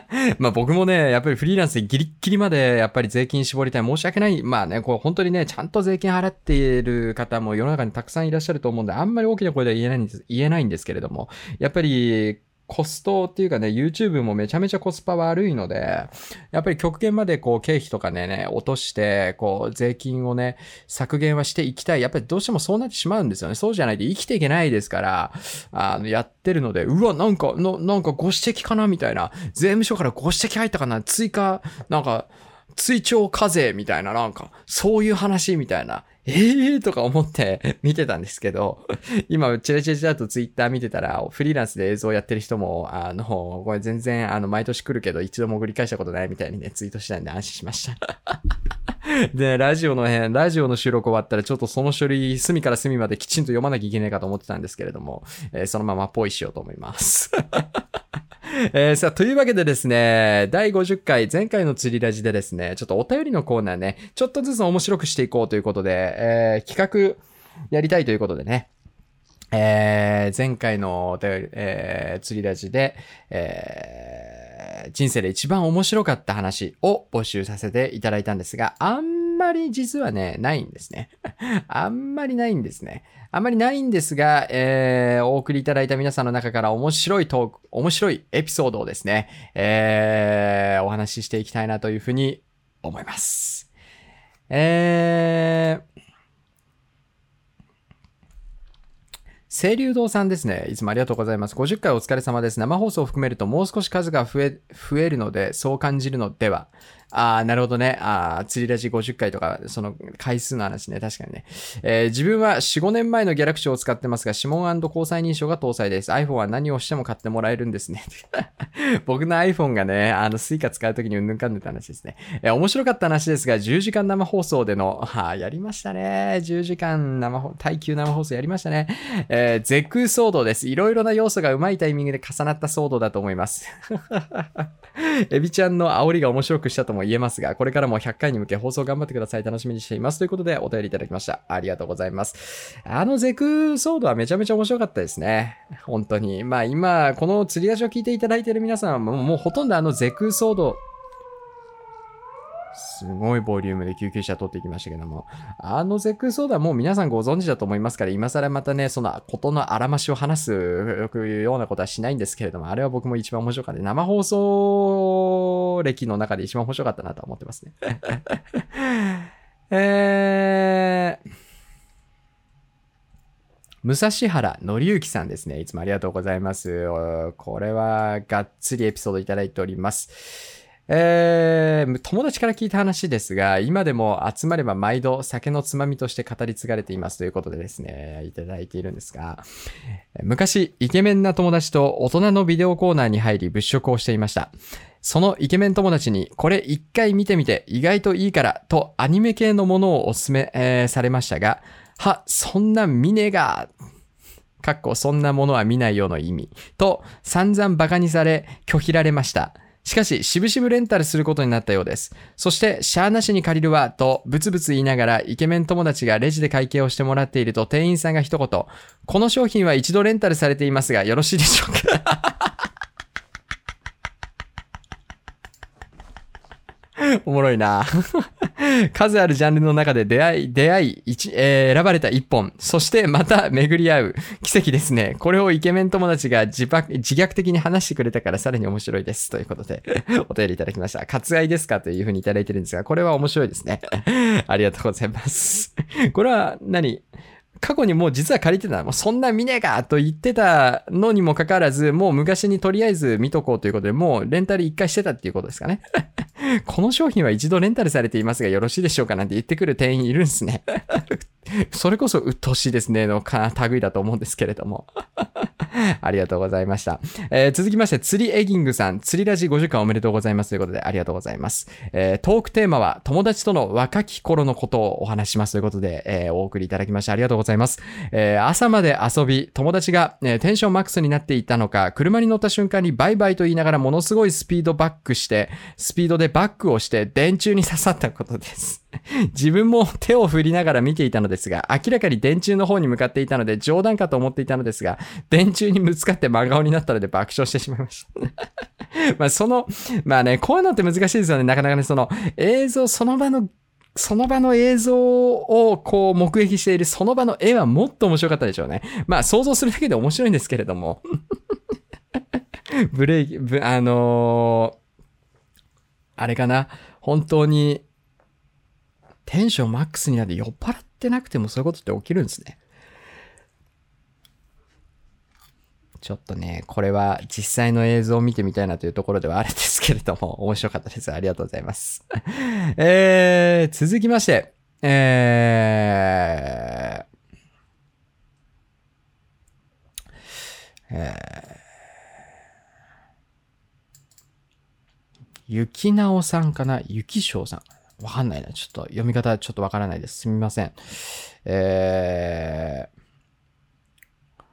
A: まあ僕もね、やっぱりフリーランスでギリッギリまでやっぱり税金絞りたい。申し訳ない。まあね、こう本当にね、ちゃんと税金払っている方も世の中にたくさんいらっしゃると思うんで、あんまり大きな声では言えないんです、言えないんですけれども、やっぱりコストっていうかね、YouTube もめちゃめちゃコスパ悪いので、やっぱり極限までこう経費とかね、ね落として、こう税金をね、削減はしていきたい。やっぱりどうしてもそうなってしまうんですよね。そうじゃないと生きていけないですから、あの、やってるので、うわ、なんか、の、なんかご指摘かなみたいな。税務署からご指摘入ったかな追加、なんか、追徴課税みたいな、なんか、そういう話みたいな。ええー、とか思って 見てたんですけど、今、チラチラチラとツイッター見てたら、フリーランスで映像やってる人も、あの、これ全然、あの、毎年来るけど、一度も繰り返したことないみたいにね、ツイートしたんで安心しました。で、ラジオの辺、ラジオの収録終わったら、ちょっとその書類、隅から隅まできちんと読まなきゃいけないかと思ってたんですけれども、えー、そのままポイしようと思います。えー、さあ、というわけでですね、第50回、前回の釣りラジでですね、ちょっとお便りのコーナーね、ちょっとずつ面白くしていこうということで、えー、企画やりたいということでね、えー、前回のお便り、えー、釣りラジで、えー、人生で一番面白かった話を募集させていただいたんですが、あんまり実はね、ないんですね。あんまりないんですね。あまりないんですが、えー、お送りいただいた皆さんの中から面白いトーク、面白いエピソードをですね、えー、お話ししていきたいなというふうに思います。えー、清流堂さんですね。いつもありがとうございます。50回お疲れ様です。生放送を含めるともう少し数が増え、増えるので、そう感じるのでは。ああ、なるほどね。ああ、釣りラジ50回とか、その回数の話ね。確かにね。えー、自分は4、5年前のギャラクシーを使ってますが、指紋虹彩認証が搭載です。iPhone は何をしても買ってもらえるんですね。僕の iPhone がね、あの、スイカ使うときにうんぬんかんぬんって話ですね。えー、面白かった話ですが、10時間生放送での、はあ、やりましたね。10時間生放、耐久生放送やりましたね。えー、ゼク騒動です。いろいろな要素がうまいタイミングで重なった騒動だと思います。エビちゃんの煽りが面白くしたと思も言えますが、これからも100回に向け放送頑張ってください。楽しみにしています。ということで、お便りいただきました。ありがとうございます。あのゼクソードはめちゃめちゃ面白かったですね。本当に。まあ今、この釣り出しを聞いていただいている皆さんはもうもうほとんどあのゼクソードすごいボリュームで救急車取ってきましたけども、あのゼックソーダもう皆さんご存知だと思いますから、今更またね、そのことのあらましを話すようなことはしないんですけれども、あれは僕も一番面白かった。生放送歴の中で一番面白かったなと思ってますね。えー、武蔵原のりゆきさんですね。いつもありがとうございます。これはがっつりエピソードいただいております。えー、友達から聞いた話ですが、今でも集まれば毎度酒のつまみとして語り継がれていますということでですね、いただいているんですが、昔、イケメンな友達と大人のビデオコーナーに入り物色をしていました。そのイケメン友達に、これ一回見てみて意外といいから、とアニメ系のものをおすすめ、えー、されましたが、は、そんな見ねが、かっこそんなものは見ないような意味、と散々馬鹿にされ拒否られました。しかし、しぶしぶレンタルすることになったようです。そして、シャーなしに借りるわ、と、ブツブツ言いながら、イケメン友達がレジで会計をしてもらっていると、店員さんが一言、この商品は一度レンタルされていますが、よろしいでしょうか？おもろいな。数あるジャンルの中で出会い、出会い、えー、選ばれた一本、そしてまた巡り合う。奇跡ですね。これをイケメン友達が自爆自虐的に話してくれたからさらに面白いです。ということで、お便りいただきました。割愛ですか？というふうにいただいてるんですが、これは面白いですね。ありがとうございます。これは何？過去にもう実は借りてた、もうそんな見ねえかと言ってたのにもかかわらず、もう昔にとりあえず見とこうということで、もうレンタル一回してたっていうことですかね。この商品は一度レンタルされていますがよろしいでしょうかなんて言ってくる店員いるんですね。それこそ鬱陶しいですねのか類だと思うんですけれども。ありがとうございました。えー、続きまして、釣りエギングさん、釣りラジ50回おめでとうございますということでありがとうございます。えー、トークテーマは友達との若き頃のことをお話しますということで、えー、お送りいただきましてありがとうございます。えー、朝まで遊び、友達が、えー、テンションマックスになっていたのか、車に乗った瞬間にバイバイと言いながらものすごいスピードバックして、スピードでババックをして電柱に刺さったことです。自分も手を振りながら見ていたのですが、明らかに電柱の方に向かっていたので冗談かと思っていたのですが、電柱にぶつかって真顔になったので爆笑してしまいました。まあその、まあね、こういうのって難しいですよね。なかなかね、その映像、その場のその場の映像をこう目撃しているその場の絵はもっと面白かったでしょうね。まあ想像するだけで面白いんですけれども。ブレーキ、あの、あれかな？本当にテンションマックスになって酔っ払ってなくてもそういうことって起きるんですね。ちょっとね、これは実際の映像を見てみたいなというところではあるんですけれども、面白かったです。ありがとうございます。えー、続きまして、えー、えー、ゆきなおさんかな？ゆきしょうさん。わかんないな。ちょっと読み方ちょっとわからないです。すみません。えー、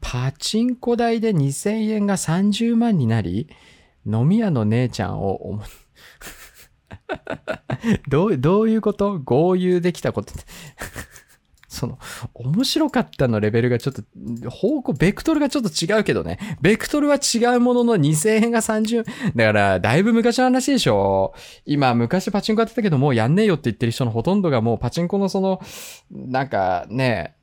A: パチンコ代で2000円が30万になり、飲み屋の姉ちゃんを どう、どういうこと？合流できたことその、面白かったのレベルがちょっと、方向、ベクトルがちょっと違うけどね。ベクトルは違うものの2000円が30、だから、だいぶ昔の話でしょ。今、昔パチンコやってたけど、もうやんねえよって言ってる人のほとんどがもうパチンコのその、なんかね、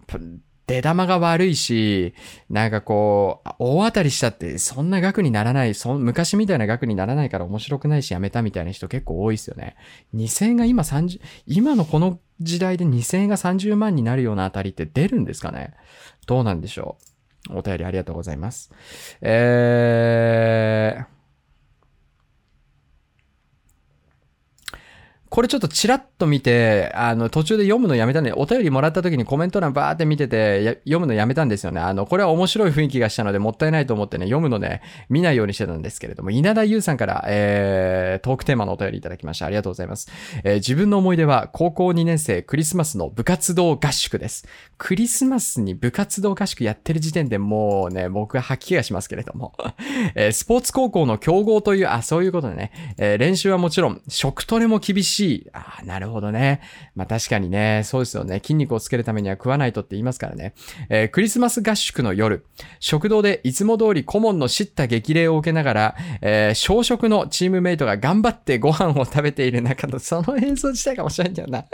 A: 出玉が悪いし、なんかこう、大当たりしたってそんな額にならない、そ昔みたいな額にならないから面白くないしやめたみたいな人結構多いですよね。2000円が今30、今のこの時代で2000円が30万になるような当たりって出るんですかね？どうなんでしょう？お便りありがとうございます。えー、これちょっとチラッと見て、あの、途中で読むのやめたね。お便りもらった時にコメント欄バーって見てて、読むのやめたんですよね。あの、これは面白い雰囲気がしたので、もったいないと思ってね、読むのね、見ないようにしてたんですけれども、稲田優さんから、えー、トークテーマのお便りいただきました。ありがとうございます。えー、自分の思い出は、高校2年生クリスマスの部活動合宿です。クリスマスに部活動合宿やってる時点でもうね、僕は吐き気がしますけれども、えー、スポーツ高校の競合という、あ、そういうことでね、えー、練習はもちろん、食トレも厳しいあ、なるほどほどね。まあ確かにね、そうですよね。筋肉をつけるためには食わないとって言いますからね。えー、クリスマス合宿の夜、食堂でいつも通り顧問の叱咤激励を受けながら、えー、小食のチームメイトが頑張ってご飯を食べている中のその映像自体が面白いんだよな。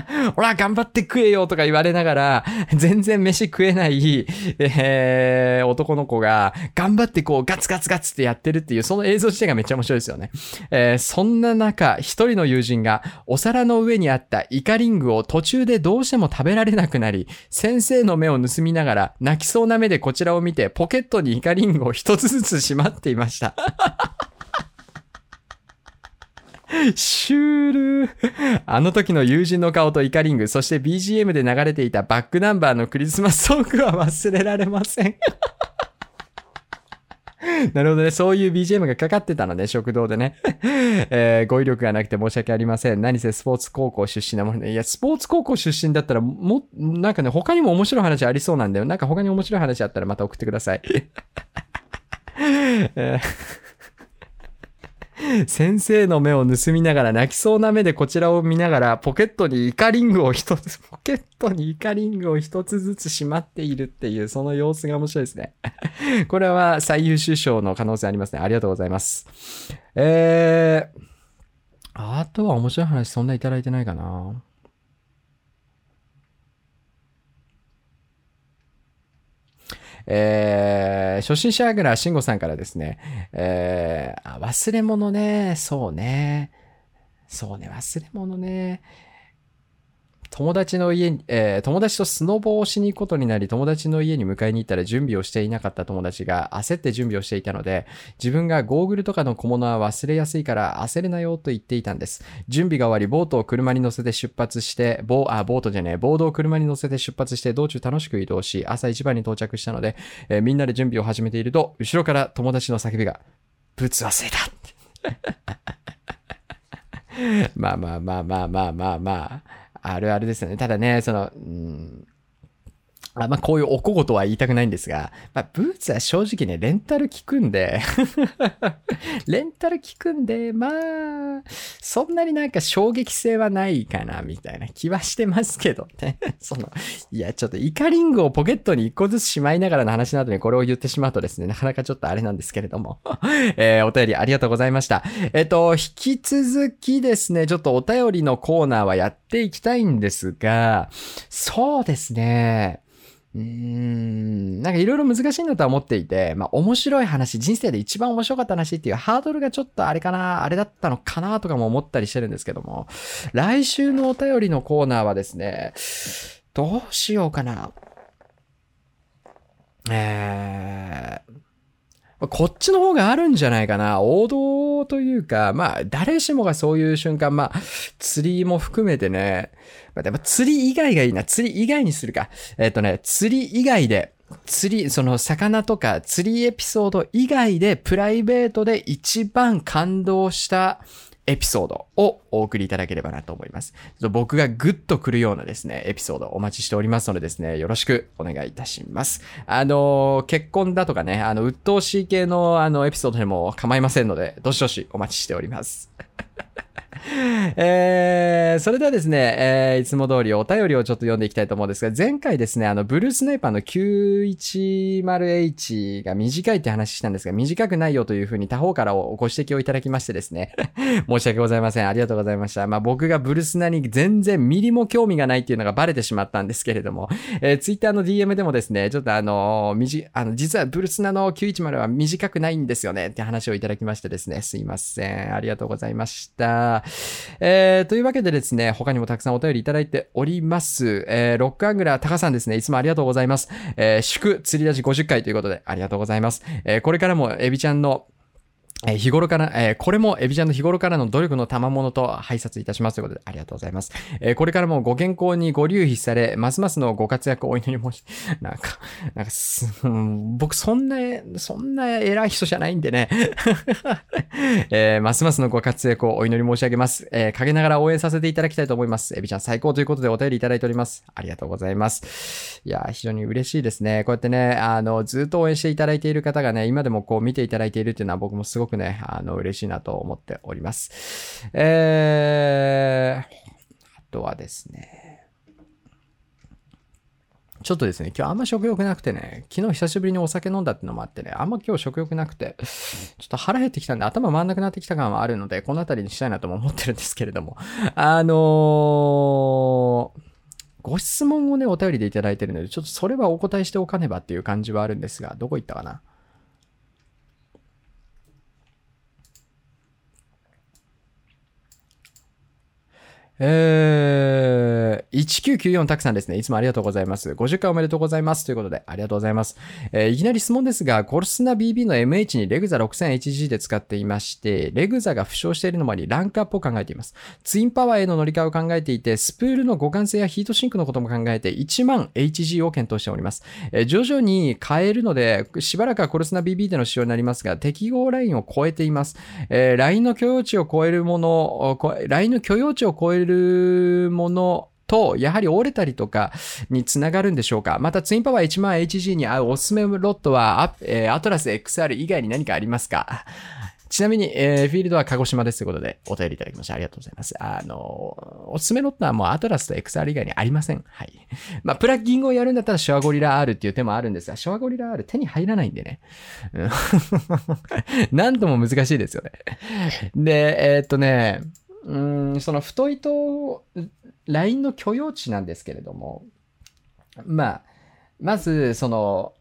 A: ほら、頑張って食えよとか言われながら、全然飯食えない、えー、男の子が、頑張ってこう、ガツガツガツってやってるっていう、その映像自体がめっちゃ面白いですよね。えー、そんな中、一人の友人が、お皿の上にあったイカリングを途中でどうしても食べられなくなり、先生の目を盗みながら、泣きそうな目でこちらを見て、ポケットにイカリングを一つずつしまっていました。シュールあの時の友人の顔とイカリング、そして BGM で流れていたバックナンバーのクリスマスソングは忘れられません なるほどね。そういう BGM がかかってたのね、食堂でね。えー、語彙力がなくて申し訳ありません。何せスポーツ高校出身なものね。いや、スポーツ高校出身だったら、も、なんかね、他にも面白い話ありそうなんだよ。なんか他に面白い話あったらまた送ってください。えー 先生の目を盗みながら泣きそうな目でこちらを見ながらポケットにイカリングを一つ、ポケットにイカリングを一つずつしまっているっていうその様子が面白いですね。これは最優秀賞の可能性ありますね。ありがとうございます。えー、あとは面白い話そんないただいてないかな。えー、初心者ぐら慎吾さんからですね、えー、忘れ物ね、そうね。そうね、忘れ物ね。友達の家に、えー、友達とスノボをしに行くことになり、友達の家に迎えに行ったら準備をしていなかった友達が焦って準備をしていたので、自分がゴーグルとかの小物は忘れやすいから焦るなよと言っていたんです。準備が終わり、ボートを車に乗せて出発して、ボー、あ、ボートじゃねえ、ボードを車に乗せて出発して道中楽しく移動し、朝一番に到着したので、えー、みんなで準備を始めていると、後ろから友達の叫びが、ブツ忘れた まあまあまあまあまあまあまあ。あるあるですよね。ただね、その、うん、あまあ、こういうおこごとは言いたくないんですが、まあ、ブーツは正直ね、レンタル効くんで レンタル効くんで、まあ、そんなになんか衝撃性はないかな、みたいな気はしてますけどね。その、いや、ちょっとイカリングをポケットに一個ずつしまいながらの話などにこれを言ってしまうとですね、なかなかちょっとあれなんですけれども。えー、お便りありがとうございました。えっ、と、引き続きですね、ちょっとお便りのコーナーはやっていきたいんですが、そうですね、うーん、なんかいろいろ難しいんだとは思っていて、まあ面白い話、人生で一番面白かった話っていうハードルがちょっとあれかな、あれだったのかなとかも思ったりしてるんですけども、来週のお便りのコーナーはですね、どうしようかな。えー、こっちの方があるんじゃないかな。王道というか、まあ、誰しもがそういう瞬間、まあ、釣りも含めてね、まあ、でも釣り以外がいいな。釣り以外にするか。えっ、ー、とね、釣り以外で、釣り、その魚とか釣りエピソード以外でプライベートで一番感動したエピソードをお送りいただければなと思います。僕がグッと来るようなですね、エピソードお待ちしておりますのでですね、よろしくお願いいたします。あの、結婚だとかね、あの、鬱陶しい系のあの、エピソードでも構いませんので、どしどしお待ちしております。えー、それではですね、えー、いつも通りお便りをちょっと読んでいきたいと思うんですが、前回ですね、あの、ブルースナイパーの 910H が短いって話したんですが、短くないよというふうに他方からご指摘をいただきましてですね、申し訳ございません。ありがとうございました。まあ、僕がブルスナに全然ミリも興味がないっていうのがバレてしまったんですけれども、えー、ツイッターの DM でもですね、ちょっとあの、みじ、あの、実はブルスナの910は短くないんですよねって話をいただきましてですね、すいません。ありがとうございました。えー、というわけでですね、他にもたくさんお便りいただいております。えー、ロックアングラータカさんですね、いつもありがとうございます。えー、祝釣り出し50回ということでありがとうございます。えー、これからもエビちゃんのえ日頃から、えー、これもエビちゃんの日頃からの努力の賜物と拝察いたしますということで、ありがとうございます。えー、これからもご健康にご留意され、ますますのご活躍をお祈りもし、なんか、なんかす、うん、僕そんな、そんな偉い人じゃないんでね。え、ますますのご活躍をお祈り申し上げます。え、陰ながら応援させていただきたいと思います。エビちゃん最高ということでお便りいただいております。ありがとうございます。いや、非常に嬉しいですね。こうやってね、あの、ずっと応援していただいている方がね、今でもこう見ていただいているっていうのは僕もすごくね、あの、嬉しいなと思っております。えー、あとはですね、ちょっとですね、今日あんま食欲なくてね、昨日久しぶりにお酒飲んだってのもあってね、あんま今日食欲なくて、ちょっと腹減ってきたんで頭回んなくなってきた感はあるので、この辺りにしたいなとも思ってるんですけれども、あのー、ご質問をね、お便りでいただいてるので、ちょっとそれはお答えしておかねばっていう感じはあるんですが、どこ行ったかな？えー、1994たくさんですね。いつもありがとうございます。50回おめでとうございます。ということで、ありがとうございます。えー、いきなり質問ですが、コルスナ BB の MH にレグザ 6000HG で使っていまして、レグザが負傷しているのもあり、ランクアップを考えています。ツインパワーへの乗り換えを考えていて、スプールの互換性やヒートシンクのことも考えて、1万 HG を検討しております。えー、徐々に変えるので、しばらくはコルスナ BB での使用になりますが、適合ラインを超えています。えー、ラインの許容値を超えるもの、ラインの許容値を超えるるものと、やはり折れたりとかにつながるんでしょうか？また、ツインパワー 10000HG に合うおすすめロットは、ア,、えー、アトラス XR 以外に何かありますか？ちなみに、えー、フィールドは鹿児島ですということで、お便りいただきました。ありがとうございます。あの、おすすめロットはもうアトラスと XR 以外にありません。はい。まあ、プラッギングをやるんだったらシュアゴリラ R っていう手もあるんですが、シュアゴリラ R 手に入らないんでね。なんとも難しいですよね。で、えー、っとね、うん、その太いと、ラインの許容値なんですけれども、まあ、まず、その、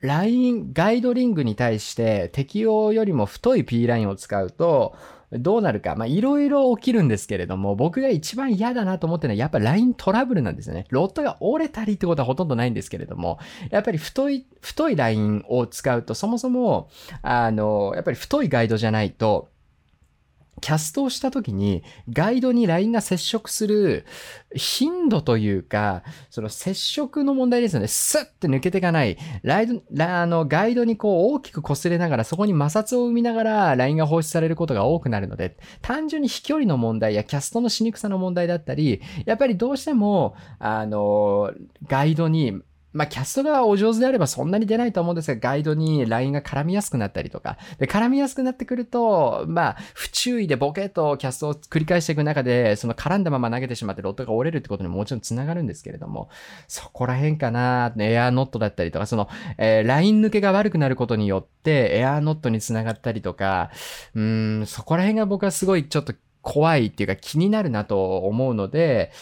A: ライン、ガイドリングに対して適用よりも太い P ラインを使うと、どうなるか。まあ、いろいろ起きるんですけれども、僕が一番嫌だなと思ってるのは、やっぱライントラブルなんですよね。ロットが折れたりってことはほとんどないんですけれども、やっぱり太い、太いラインを使うと、そもそも、あの、やっぱり太いガイドじゃないと、キャストをした時にガイドに LINE が接触する頻度というか、その接触の問題ですよね。スッて抜けていかない。ライド、あの、ガイドにこう大きく擦れながら、そこに摩擦を生みながら LINE が放出されることが多くなるので、単純に飛距離の問題やキャストのしにくさの問題だったり、やっぱりどうしても、あの、ガイドにまあ、キャストがお上手であればそんなに出ないと思うんですが、ガイドに LINE が絡みやすくなったりとか。で、絡みやすくなってくると、まあ、不注意でボケとキャストを繰り返していく中で、その絡んだまま投げてしまってロットが折れるってことにももちろん繋がるんですけれども、そこら辺かな、エアーノットだったりとか、その、えー、ライン抜けが悪くなることによって、エアーノットに繋がったりとか、うん、そこら辺が僕はすごいちょっと怖いっていうか気になるなと思うので、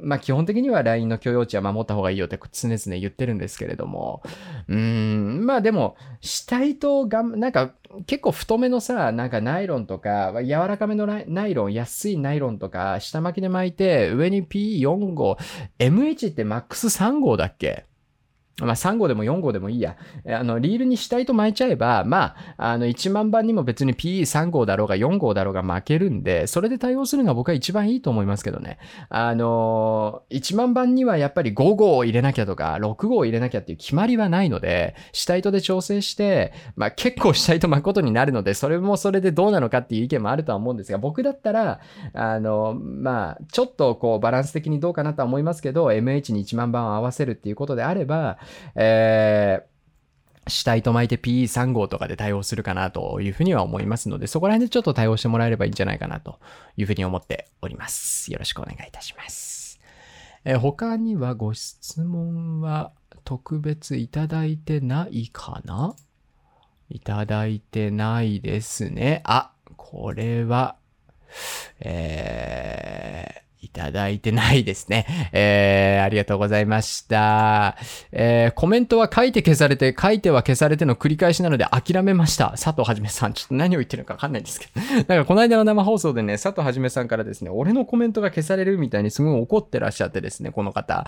A: まあ基本的には LINE の許容値は守った方がいいよって常々言ってるんですけれども、うーん、まあでも、死体とがん、なんか結構太めのさ、なんかナイロンとか、柔らかめのナイロン、安いナイロンとか、下巻きで巻いて、上に P4 号、MH ってマックス3号だっけ？まあ、3号でも4号でもいいや。あの、リールにしたいと巻いちゃえば、まあ、あの、1万番にも別に PE3 号だろうが4号だろうが負けるんで、それで対応するのが僕は一番いいと思いますけどね。あの、1万番にはやっぱり5号を入れなきゃとか、6号を入れなきゃっていう決まりはないので、死体とで調整して、まあ、結構死体と巻くことになるので、それもそれでどうなのかっていう意見もあるとは思うんですが、僕だったら、あの、まあ、ちょっとこう、バランス的にどうかなとは思いますけど、MH に1万番を合わせるっていうことであれば、えー、死体と巻いて PE3 号とかで対応するかなというふうには思いますので、そこら辺でちょっと対応してもらえればいいんじゃないかなというふうに思っております。よろしくお願いいたします。え、他にはご質問は特別いただいてないかな？いただいてないですね。あ、これは、えー、いただいてないですね。えー、ありがとうございました。えー、コメントは書いて消されて、書いては消されての繰り返しなので諦めました。佐藤はじめさん、ちょっと何を言ってるのかわかんないんですけど。なんかこの間の生放送でね、佐藤はじめさんからですね、俺のコメントが消されるみたいにすごい怒ってらっしゃってですね、この方。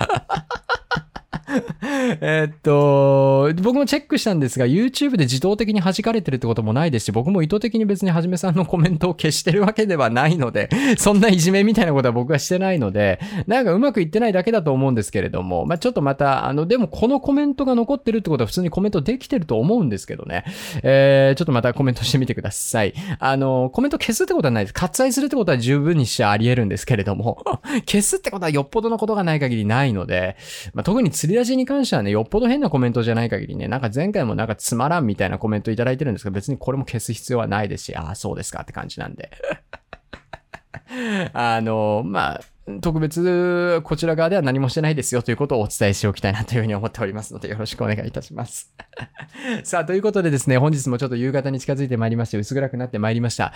A: えっと、僕もチェックしたんですが、YouTube で自動的に弾かれてるってこともないですし、僕も意図的に別にはじめさんのコメントを消してるわけではないので、そんないじめみたいなことは僕はしてないので、なんかうまくいってないだけだと思うんですけれども、まあ、ちょっとまた、あの、でもこのコメントが残ってるってことは普通にコメントできてると思うんですけどね。えー、ちょっとまたコメントしてみてください。あの、コメント消すってことはないです。割愛するってことは十分にしちゃあり得るんですけれども、消すってことはよっぽどのことがない限りないので、まあ、特に釣り出しに関してはね、よっぽど変なコメントじゃない限りね、なんか前回もなんかつまらんみたいなコメントいただいてるんですけど、別にこれも消す必要はないですし、ああ、そうですかって感じなんで。あの、まあ、特別、こちら側では何もしてないですよということをお伝えしておきたいなというふうに思っておりますので、よろしくお願いいたします。さあ、ということでですね、本日もちょっと夕方に近づいてまいりまして、薄暗くなってまいりました。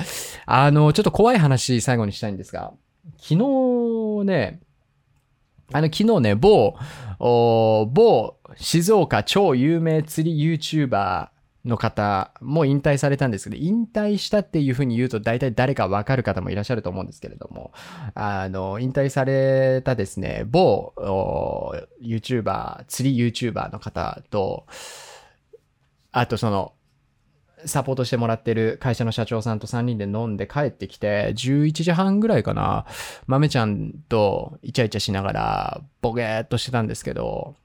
A: あの、ちょっと怖い話、最後にしたいんですが、昨日ね、あの、昨日ね、某、某静岡超有名釣り YouTuber の方も引退されたんですけど、引退したっていうふうに言うと大体誰かわかる方もいらっしゃると思うんですけれども、あの、引退されたですね、某 YouTuber、釣り YouTuber の方と、あとその、サポートしてもらってる会社の社長さんと3人で飲んで帰ってきて、11時半ぐらいかな、豆ちゃんとイチャイチャしながら、ボケーっとしてたんですけど、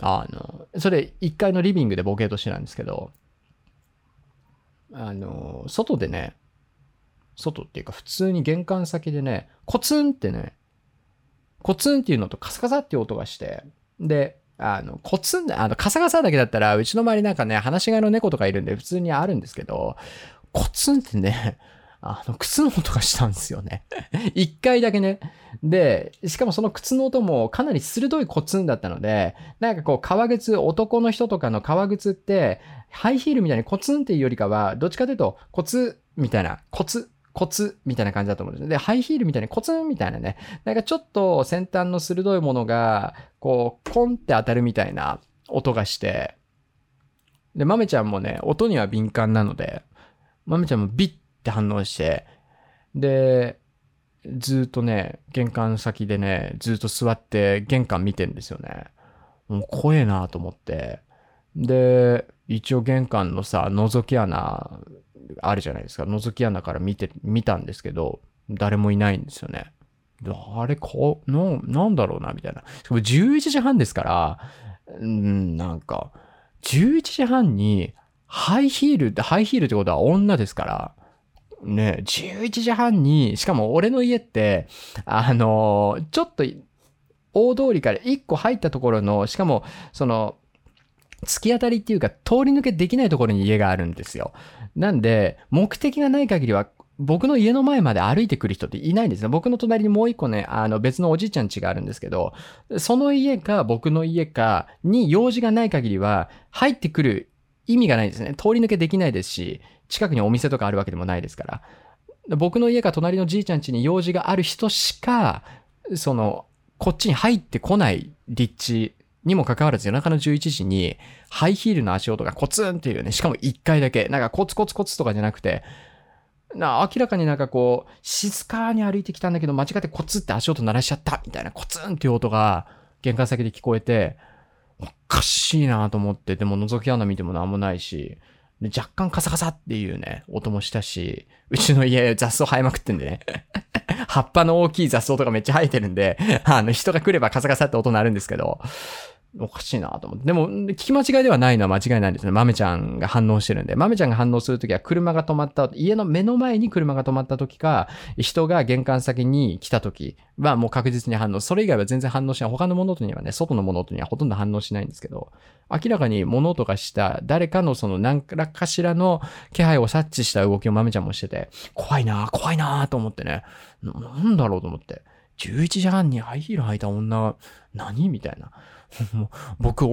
A: あの、それ1階のリビングでボケーっとしてたんですけど、あの、外でね、外っていうか普通に玄関先でね、コツンってね、コツンっていうのとカサカサっていう音がして、で、あの、コツン、あの、カサカサだけだったら、うちの周りなんかね、話し飼いの猫とかいるんで普通にあるんですけど、コツンってね、あの、靴の音がしたんですよね。一回だけね。で、しかもその靴の音もかなり鋭いコツンだったので、なんかこう、革靴、男の人とかの革靴って、ハイヒールみたいにコツンっていうよりかは、どっちかというと、コツみたいな、コツ、コツみたいな感じだと思うんです。で、ハイヒールみたいにコツみたいなね、なんかちょっと先端の鋭いものが、こう、コンって当たるみたいな音がして、で、豆ちゃんもね、音には敏感なので、豆ちゃんもビッって反応して、で、ずっとね、玄関先でね、ずっと座って玄関見てんですよね。もう怖えなと思って。で、一応玄関のさ、覗き穴あるじゃないですか。覗き穴から見て、見たんですけど、誰もいないんですよね。あれ、こう、な、なんだろうな、みたいな。しかも11時半ですから、うん、なんか、11時半に、ハイヒールって、ハイヒールってことは女ですから、ね、11時半に、しかも俺の家って、あの、ちょっと、大通りから1個入ったところの、しかも、その、突き当たりっていうか、通り抜けできないところに家があるんですよ。なんで、目的がない限りは、僕の家の前まで歩いてくる人っていないんですね。僕の隣にもう一個ね、あの別のおじいちゃん家があるんですけど、その家か僕の家かに用事がない限りは入ってくる意味がないですね。通り抜けできないですし、近くにお店とかあるわけでもないですから。僕の家か隣のじいちゃん家に用事がある人しか、その、こっちに入ってこない立地にもかかわらず夜中の11時にハイヒールの足音がコツンっていうね、しかも1回だけ、なんかコツコツコツとかじゃなくて、な明らかになんかこう、静かに歩いてきたんだけど、間違ってコツって足音鳴らしちゃったみたいなコツンっていう音が玄関先で聞こえて、おかしいなと思って、でも覗き穴見てもなんもないし、で若干カサカサっていうね、音もしたし、うちの家雑草生えまくってんでね。葉っぱの大きい雑草とかめっちゃ生えてるんで、あの人が来ればカサカサって音鳴るんですけど、おかしいなと思って。でも、聞き間違いではないのは間違いないんですね。豆ちゃんが反応してるんで。豆ちゃんが反応するときは車が止まった、家の目の前に車が止まったときか、人が玄関先に来たときはもう確実に反応。それ以外は全然反応しない。他の物音にはね、外の物音にはほとんど反応しないんですけど、明らかに物音がした誰かのその何らかしらの気配を察知した動きを豆ちゃんもしてて、怖いな怖いなと思ってね。なんだろうと思って。11時半にハイヒール履いた女、何みたいな。僕、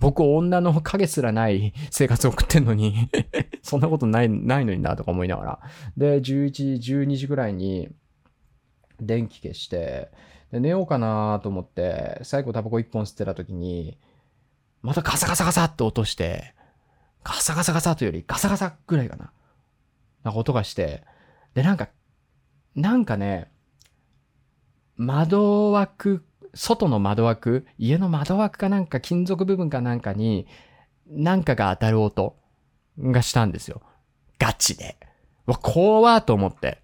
A: 僕、女の影すらない生活を送ってんのに そんなことない、ないのになとか思いながら。で、11時、12時ぐらいに電気消して、で寝ようかなと思って、最後タバコ1本吸ってた時に、またガサガサガサって落として、ガサガサガサというよりガサガサぐらいかな。なんか音がして、で、なんか、なんかね、窓枠外の窓枠、家の窓枠かなんか金属部分かなんかに、なんかが当たる音がしたんですよ。ガチで。わ、怖と思って。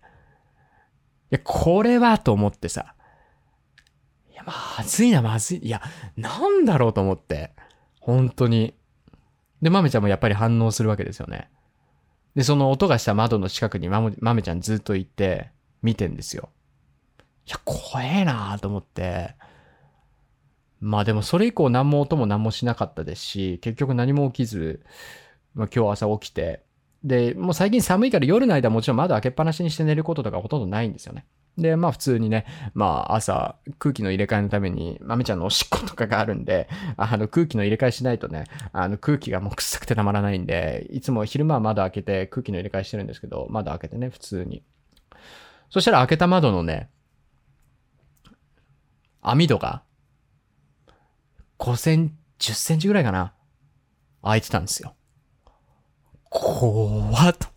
A: いや、これはと思ってさ。いや、まずいな、まずい。いや、なんだろうと思って。本当に。で、まめちゃんもやっぱり反応するわけですよね。で、その音がした窓の近くにまめちゃんずっといて、見てんですよ。いや、怖えなーと思って。まあでもそれ以降何も音も何もしなかったですし、結局何も起きず、まあ、今日朝起きて、で、もう最近寒いから夜の間もちろん窓開けっぱなしにして寝ることとかほとんどないんですよね。で、まあ普通にね、まあ朝空気の入れ替えのために豆ちゃんのおしっことかがあるんで、あの空気の入れ替えしないとね、あの空気がもう臭くてたまらないんで、いつも昼間は窓開けて空気の入れ替えしてるんですけど、窓開けてね、普通に。そしたら開けた窓のね、網戸が5センチ、10センチぐらいかな。開いてたんですよ。怖っと。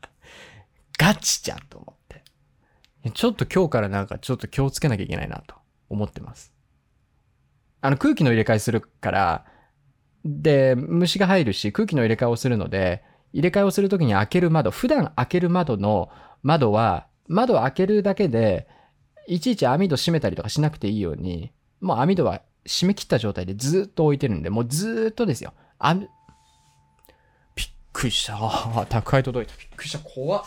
A: ガチじゃんと思って。ちょっと今日からなんかちょっと気をつけなきゃいけないなと思ってます。あの空気の入れ替えするから、で、虫が入るし空気の入れ替えをするので、入れ替えをするときに開ける窓、普段開ける窓の窓は、窓を開けるだけで、いちいち網戸閉めたりとかしなくていいように、もう網戸は締め切った状態でずっと置いてるんで、もうずっとですよ。あ、びっくりした。宅配届いた。びっくりした。怖っ。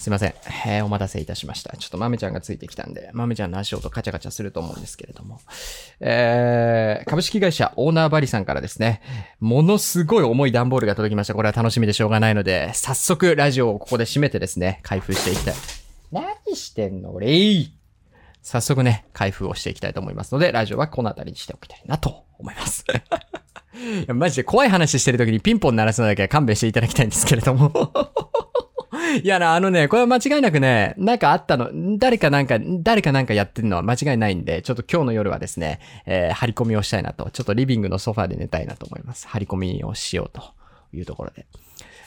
A: すいません。えー、お待たせいたしました。ちょっと豆ちゃんがついてきたんで、豆ちゃんの足音カチャカチャすると思うんですけれども。えー、株式会社オーナーバリさんからですね、ものすごい重い段ボールが届きました。これは楽しみでしょうがないので、早速ラジオをここで締めてですね、開封していきたい。何してんの俺早速ね、開封をしていきたいと思いますので、ラジオはこの辺りにしておきたいなと思います。いや、マジで怖い話してる時にピンポン鳴らすのだけは勘弁していただきたいんですけれども。いやな、あのね、これは間違いなくね、なんかあったの、誰かなんか、誰かなんかやってるのは間違いないんで、ちょっと今日の夜はですね、えー、張り込みをしたいなと、ちょっとリビングのソファーで寝たいなと思います。張り込みをしようというところで。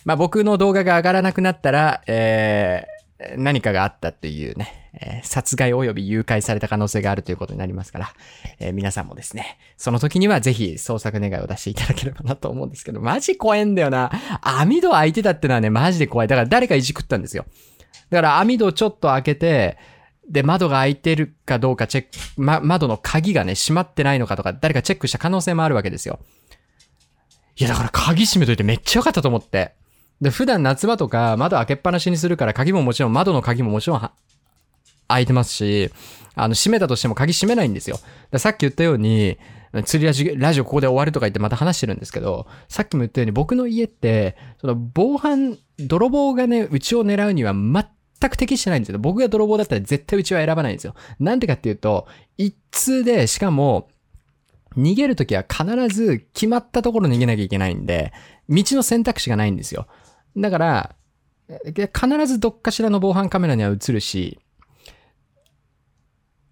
A: まあ僕の動画が上がらなくなったら、えー、何かがあったっていうね、えー、殺害及び誘拐された可能性があるということになりますから、えー、皆さんもですね、その時にはぜひ捜索願いを出していただければなと思うんですけど、マジ怖いんだよな。網戸開いてたってのはね、マジで怖い。だから誰かいじくったんですよ。だから網戸ちょっと開けて、で、窓が開いてるかどうかチェック、ま、窓の鍵がね、閉まってないのかとか、誰かチェックした可能性もあるわけですよ。いや、だから鍵閉めといてめっちゃ良かったと思って。で、普段夏場とか窓開けっぱなしにするから鍵ももちろん、窓の鍵ももちろん開いてますし、あの、閉めたとしても鍵閉めないんですよ。さっき言ったように、釣りラジラジオここで終わるとか言ってまた話してるんですけど、さっきも言ったように僕の家って、その防犯、泥棒がね、うちを狙うには全く適してないんですよ。僕が泥棒だったら絶対うちは選ばないんですよ。なんでかっていうと、一通で、しかも、逃げるときは必ず決まったところ逃げなきゃいけないんで、道の選択肢がないんですよ。だから、必ずどっかしらの防犯カメラには映るし、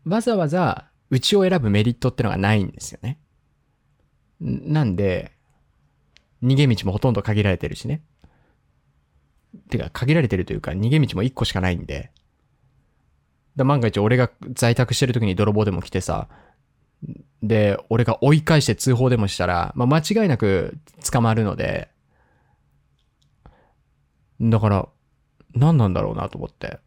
A: わざわざうちを選ぶメリットってのがないんですよね。なんで、逃げ道もほとんど限られてるしね。てか、限られてるというか、逃げ道も1個しかないんで。だ万が一俺が在宅してる時に泥棒でも来てさ、で、俺が追い返して通報でもしたら、まあ、間違いなく捕まるので、だから、何なんだろうなと思って。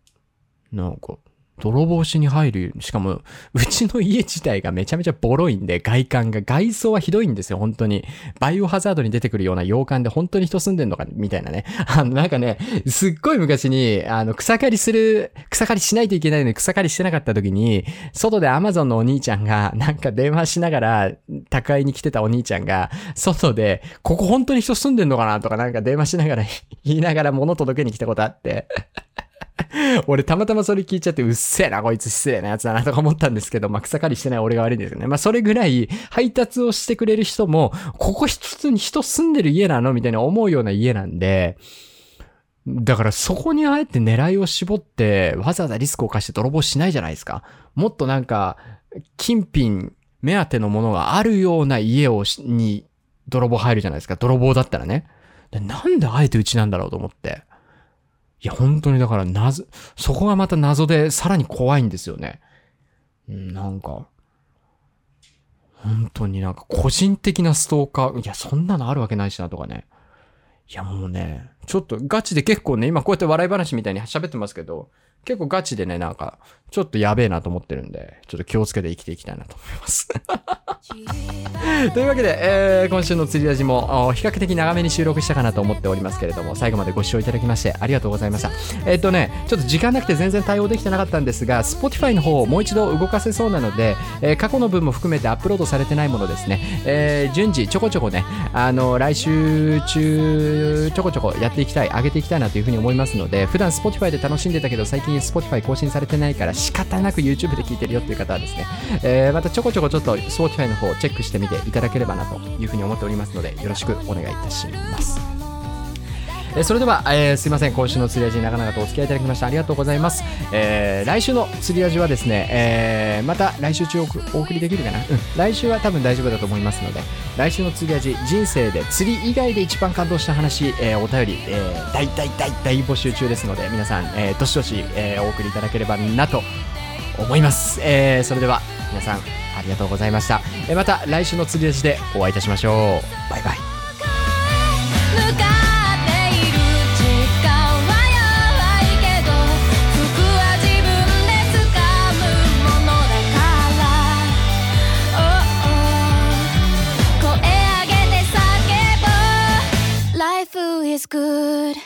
A: なんか、泥棒しに入る。しかも、うちの家自体がめちゃめちゃボロいんで、外観が、外装はひどいんですよ、本当に。バイオハザードに出てくるような洋館で本当に人住んでんのか、みたいなね。あの、なんかね、すっごい昔に、あの、草刈りする、草刈りしないといけないのに草刈りしてなかった時に、外でアマゾンのお兄ちゃんが、なんか電話しながら、宅配に来てたお兄ちゃんが、外で、ここ本当に人住んでんのかなとかなんか電話しながら 言いながら物届けに来たことあって 俺たまたまそれ聞いちゃってうっせえなこいつ失礼なやつだなとか思ったんですけど、まあ、草刈りしてない俺が悪いんですけどね。まあ、それぐらい配達をしてくれる人も、ここ普通に人住んでる家なのみたいな思うような家なんで、だからそこにあえて狙いを絞って、わざわざリスクを冒して泥棒しないじゃないですか。もっとなんか、金品目当てのものがあるような家をに泥棒入るじゃないですか。泥棒だったらね。なんであえてうちなんだろうと思って。いや、本当にだからなず、そこがまた謎でさらに怖いんですよね。なんか、本当になんか個人的なストーカー、いや、そんなのあるわけないしなとかね。いや、もうね、ちょっとガチで結構ね、今こうやって笑い話みたいに喋ってますけど、結構ガチでね、なんか、ちょっとやべえなと思ってるんで、ちょっと気をつけて生きていきたいなと思います というわけで、えー、今週の釣りラジも比較的長めに収録したかなと思っておりますけれども、最後までご視聴いただきましてありがとうございました。えー、っとね、ちょっと時間なくて全然対応できてなかったんですが、Spotify の方をもう一度動かせそうなので、えー、過去の分も含めてアップロードされてないものですね、えー、順次ちょこちょこね、あの、来週中ちょこちょこやっていきたい、上げていきたいなというふうに思いますので、普段 Spotify で楽しんでたけど最近 Spotify 更新されてないから仕方なく YouTube で聞いてるよっていう方はですね、えー、またちょこちょこちょっと Spotify の方をチェックしてみていただければなというふうに思っておりますので、よろしくお願いいたします。えそれでは、えー、すいません。今週の釣り味に長々とお付き合いいただきましてありがとうございます、えー、来週の釣り味はですね、えー、また来週中お送りできるかな、うん、来週は多分大丈夫だと思いますので来週の釣り味人生で釣り以外で一番感動した話、え、お便り、えー、大大大大募集中ですので皆さん、えー、どしどし、え、お送りいただければなと思います、え、それでは皆さんありがとうございました、え、また来週の釣り味でお会いいたしましょう。バイバイ。is good.